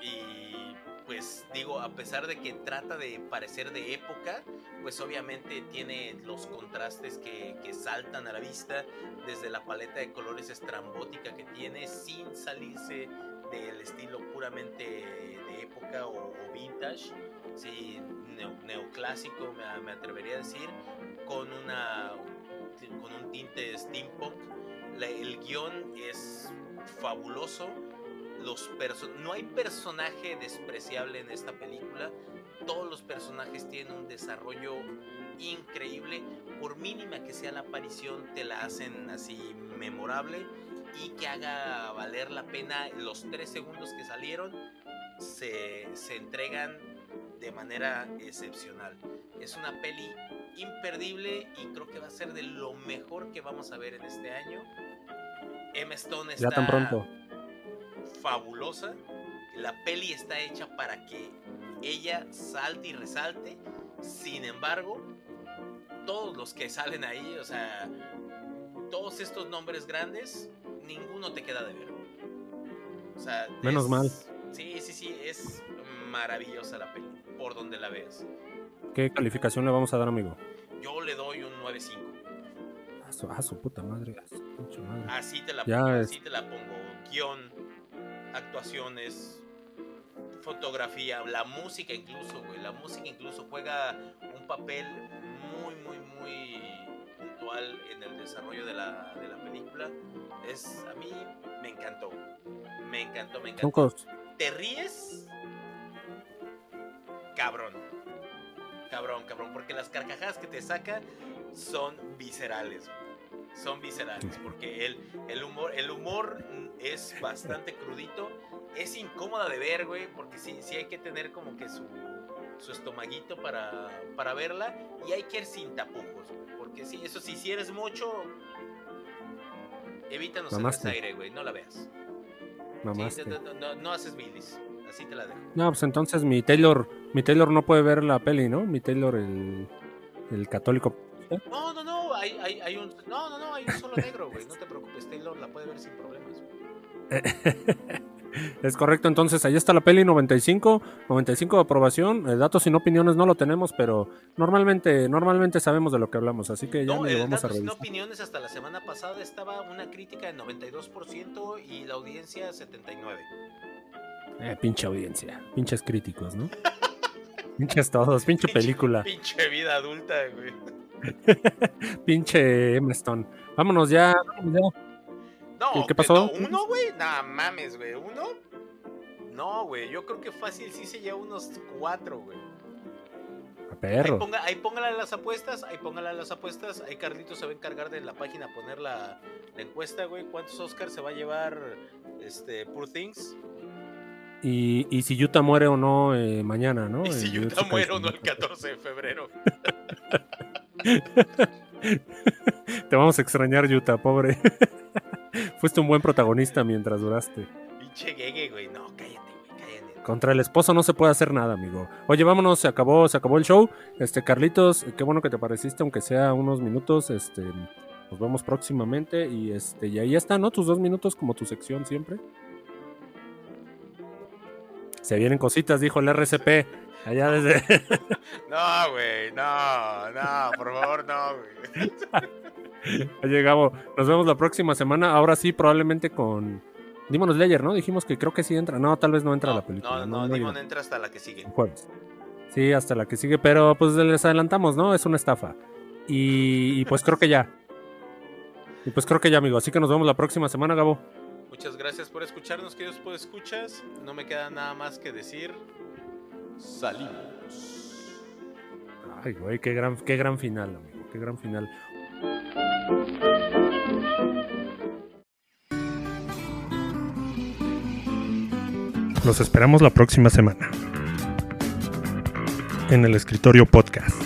Speaker 2: y pues digo, a pesar de que trata de parecer de época, pues obviamente tiene los contrastes que, que, saltan a la vista desde la paleta de colores estrambótica que tiene sin salirse del estilo puramente de época o, o vintage sí, neoclásico, me, atrevería a decir, con, una, con un tinte steampunk. el guion es fabuloso. Los no hay personaje despreciable en esta película. Todos los personajes tienen un desarrollo increíble. Por mínima que sea la aparición, te la hacen así memorable y que haga valer la pena los tres segundos que salieron. Se, se entregan de manera excepcional. Es una peli imperdible y creo que va a ser de lo mejor que vamos a ver en este año. Emma Stone está
Speaker 1: ya tan pronto.
Speaker 2: fabulosa. La peli está hecha para que ella salte y resalte. Sin embargo, todos los que salen ahí, o sea, todos estos nombres grandes, ninguno te queda de ver. O sea,
Speaker 1: menos mal.
Speaker 2: Sí, sí, sí, es maravillosa la peli por donde la ves.
Speaker 1: ¿Qué calificación le vamos a dar, amigo?
Speaker 2: Yo le doy un 9.5.
Speaker 1: A su, puta madre.
Speaker 2: Así te la pongo, así te la pongo. Guión, actuaciones, fotografía, la música incluso, güey. La música incluso juega un papel muy, muy, muy puntual en el desarrollo de la, de la película. Es, a mí me encantó. Me encantó, me encantó. ¿Te ríes? Cabrón. Cabrón, cabrón. Porque las carcajadas que te saca son viscerales. Son viscerales. Porque el, el, humor, el humor es bastante crudito. Es incómoda de ver, güey. Porque sí, sí hay que tener como que su, su estomaguito para, para verla. Y hay que ir sin tapujos, güey. Porque sí, eso sí, si eres mucho, evítanos el aire, güey. No la veas. no, haces bilis. Así te la dejo.
Speaker 1: No, pues entonces mi Taylor, mi Taylor no puede ver la peli, ¿no? Mi Taylor, el, el católico.
Speaker 2: No, no, no, hay, hay, hay un, no, no, no, hay un solo negro, güey. No te preocupes, Taylor la puede ver sin problemas. [LAUGHS]
Speaker 1: Es correcto, entonces ahí está la peli 95, 95 de aprobación. Eh, datos sin opiniones no lo tenemos, pero normalmente, normalmente sabemos de lo que hablamos, así que ya
Speaker 2: no, lo vamos a revisar. Sin opiniones hasta la semana pasada estaba una crítica de 92% y la audiencia 79.
Speaker 1: Eh, pinche audiencia, pinches críticos, ¿no? [LAUGHS] pinches todos, pinche, película.
Speaker 2: Pinche vida adulta, güey. [LAUGHS]
Speaker 1: pinche M. Stone. Vámonos ya, vámonos ya.
Speaker 2: No, ¿qué pasó? ¿Uno, güey? No mames, güey. ¿Uno? No, güey. Yo creo que fácil sí se lleva unos cuatro, güey.
Speaker 1: A perro.
Speaker 2: Ahí, ponga, ahí póngala las apuestas, ahí póngala las apuestas. Ahí Carlitos se va a encargar de la página poner la, encuesta, güey. ¿Cuántos Oscars se va a llevar este Poor Things?
Speaker 1: Y, y si Yuta muere o no eh, mañana, ¿no?
Speaker 2: Y si Yuta muere o no el 14 de febrero. [LAUGHS]
Speaker 1: Te vamos a extrañar, Yuta, pobre. [LAUGHS] Fuiste un buen protagonista mientras duraste.
Speaker 2: Pinche gege, güey. No, cállate, güey, cállate.
Speaker 1: Contra el esposo no se puede hacer nada, amigo. Oye, vámonos, se acabó, se acabó el show. Este, Carlitos, qué bueno que te pareciste, aunque sea unos minutos. Este, nos vemos próximamente. Y este, y ahí está, ¿no? Tus dos minutos como tu sección siempre. Se vienen cositas, dijo el RCP. Allá desde. [LAUGHS]
Speaker 2: no, güey, no, no, por favor, no, güey.
Speaker 1: Llegamos. Nos vemos la próxima semana. Ahora sí, probablemente con. Demon Slayer, ¿no? Dijimos que creo que sí entra. No, tal vez no entra la película.
Speaker 2: No, no, no Demon entra hasta la que sigue.
Speaker 1: Jueves. Sí, hasta la que sigue, pero pues les adelantamos, ¿no? Es una estafa. Y, y pues creo que ya. Y pues creo que ya, amigo. Así que nos vemos la próxima semana, Gabo.
Speaker 2: Muchas gracias por escucharnos, queridos por escuchas. No me queda nada más que decir. Salimos.
Speaker 1: Ay, güey, qué gran, qué gran final, amigo. Qué gran final. Los esperamos la próxima semana. En el escritorio podcast.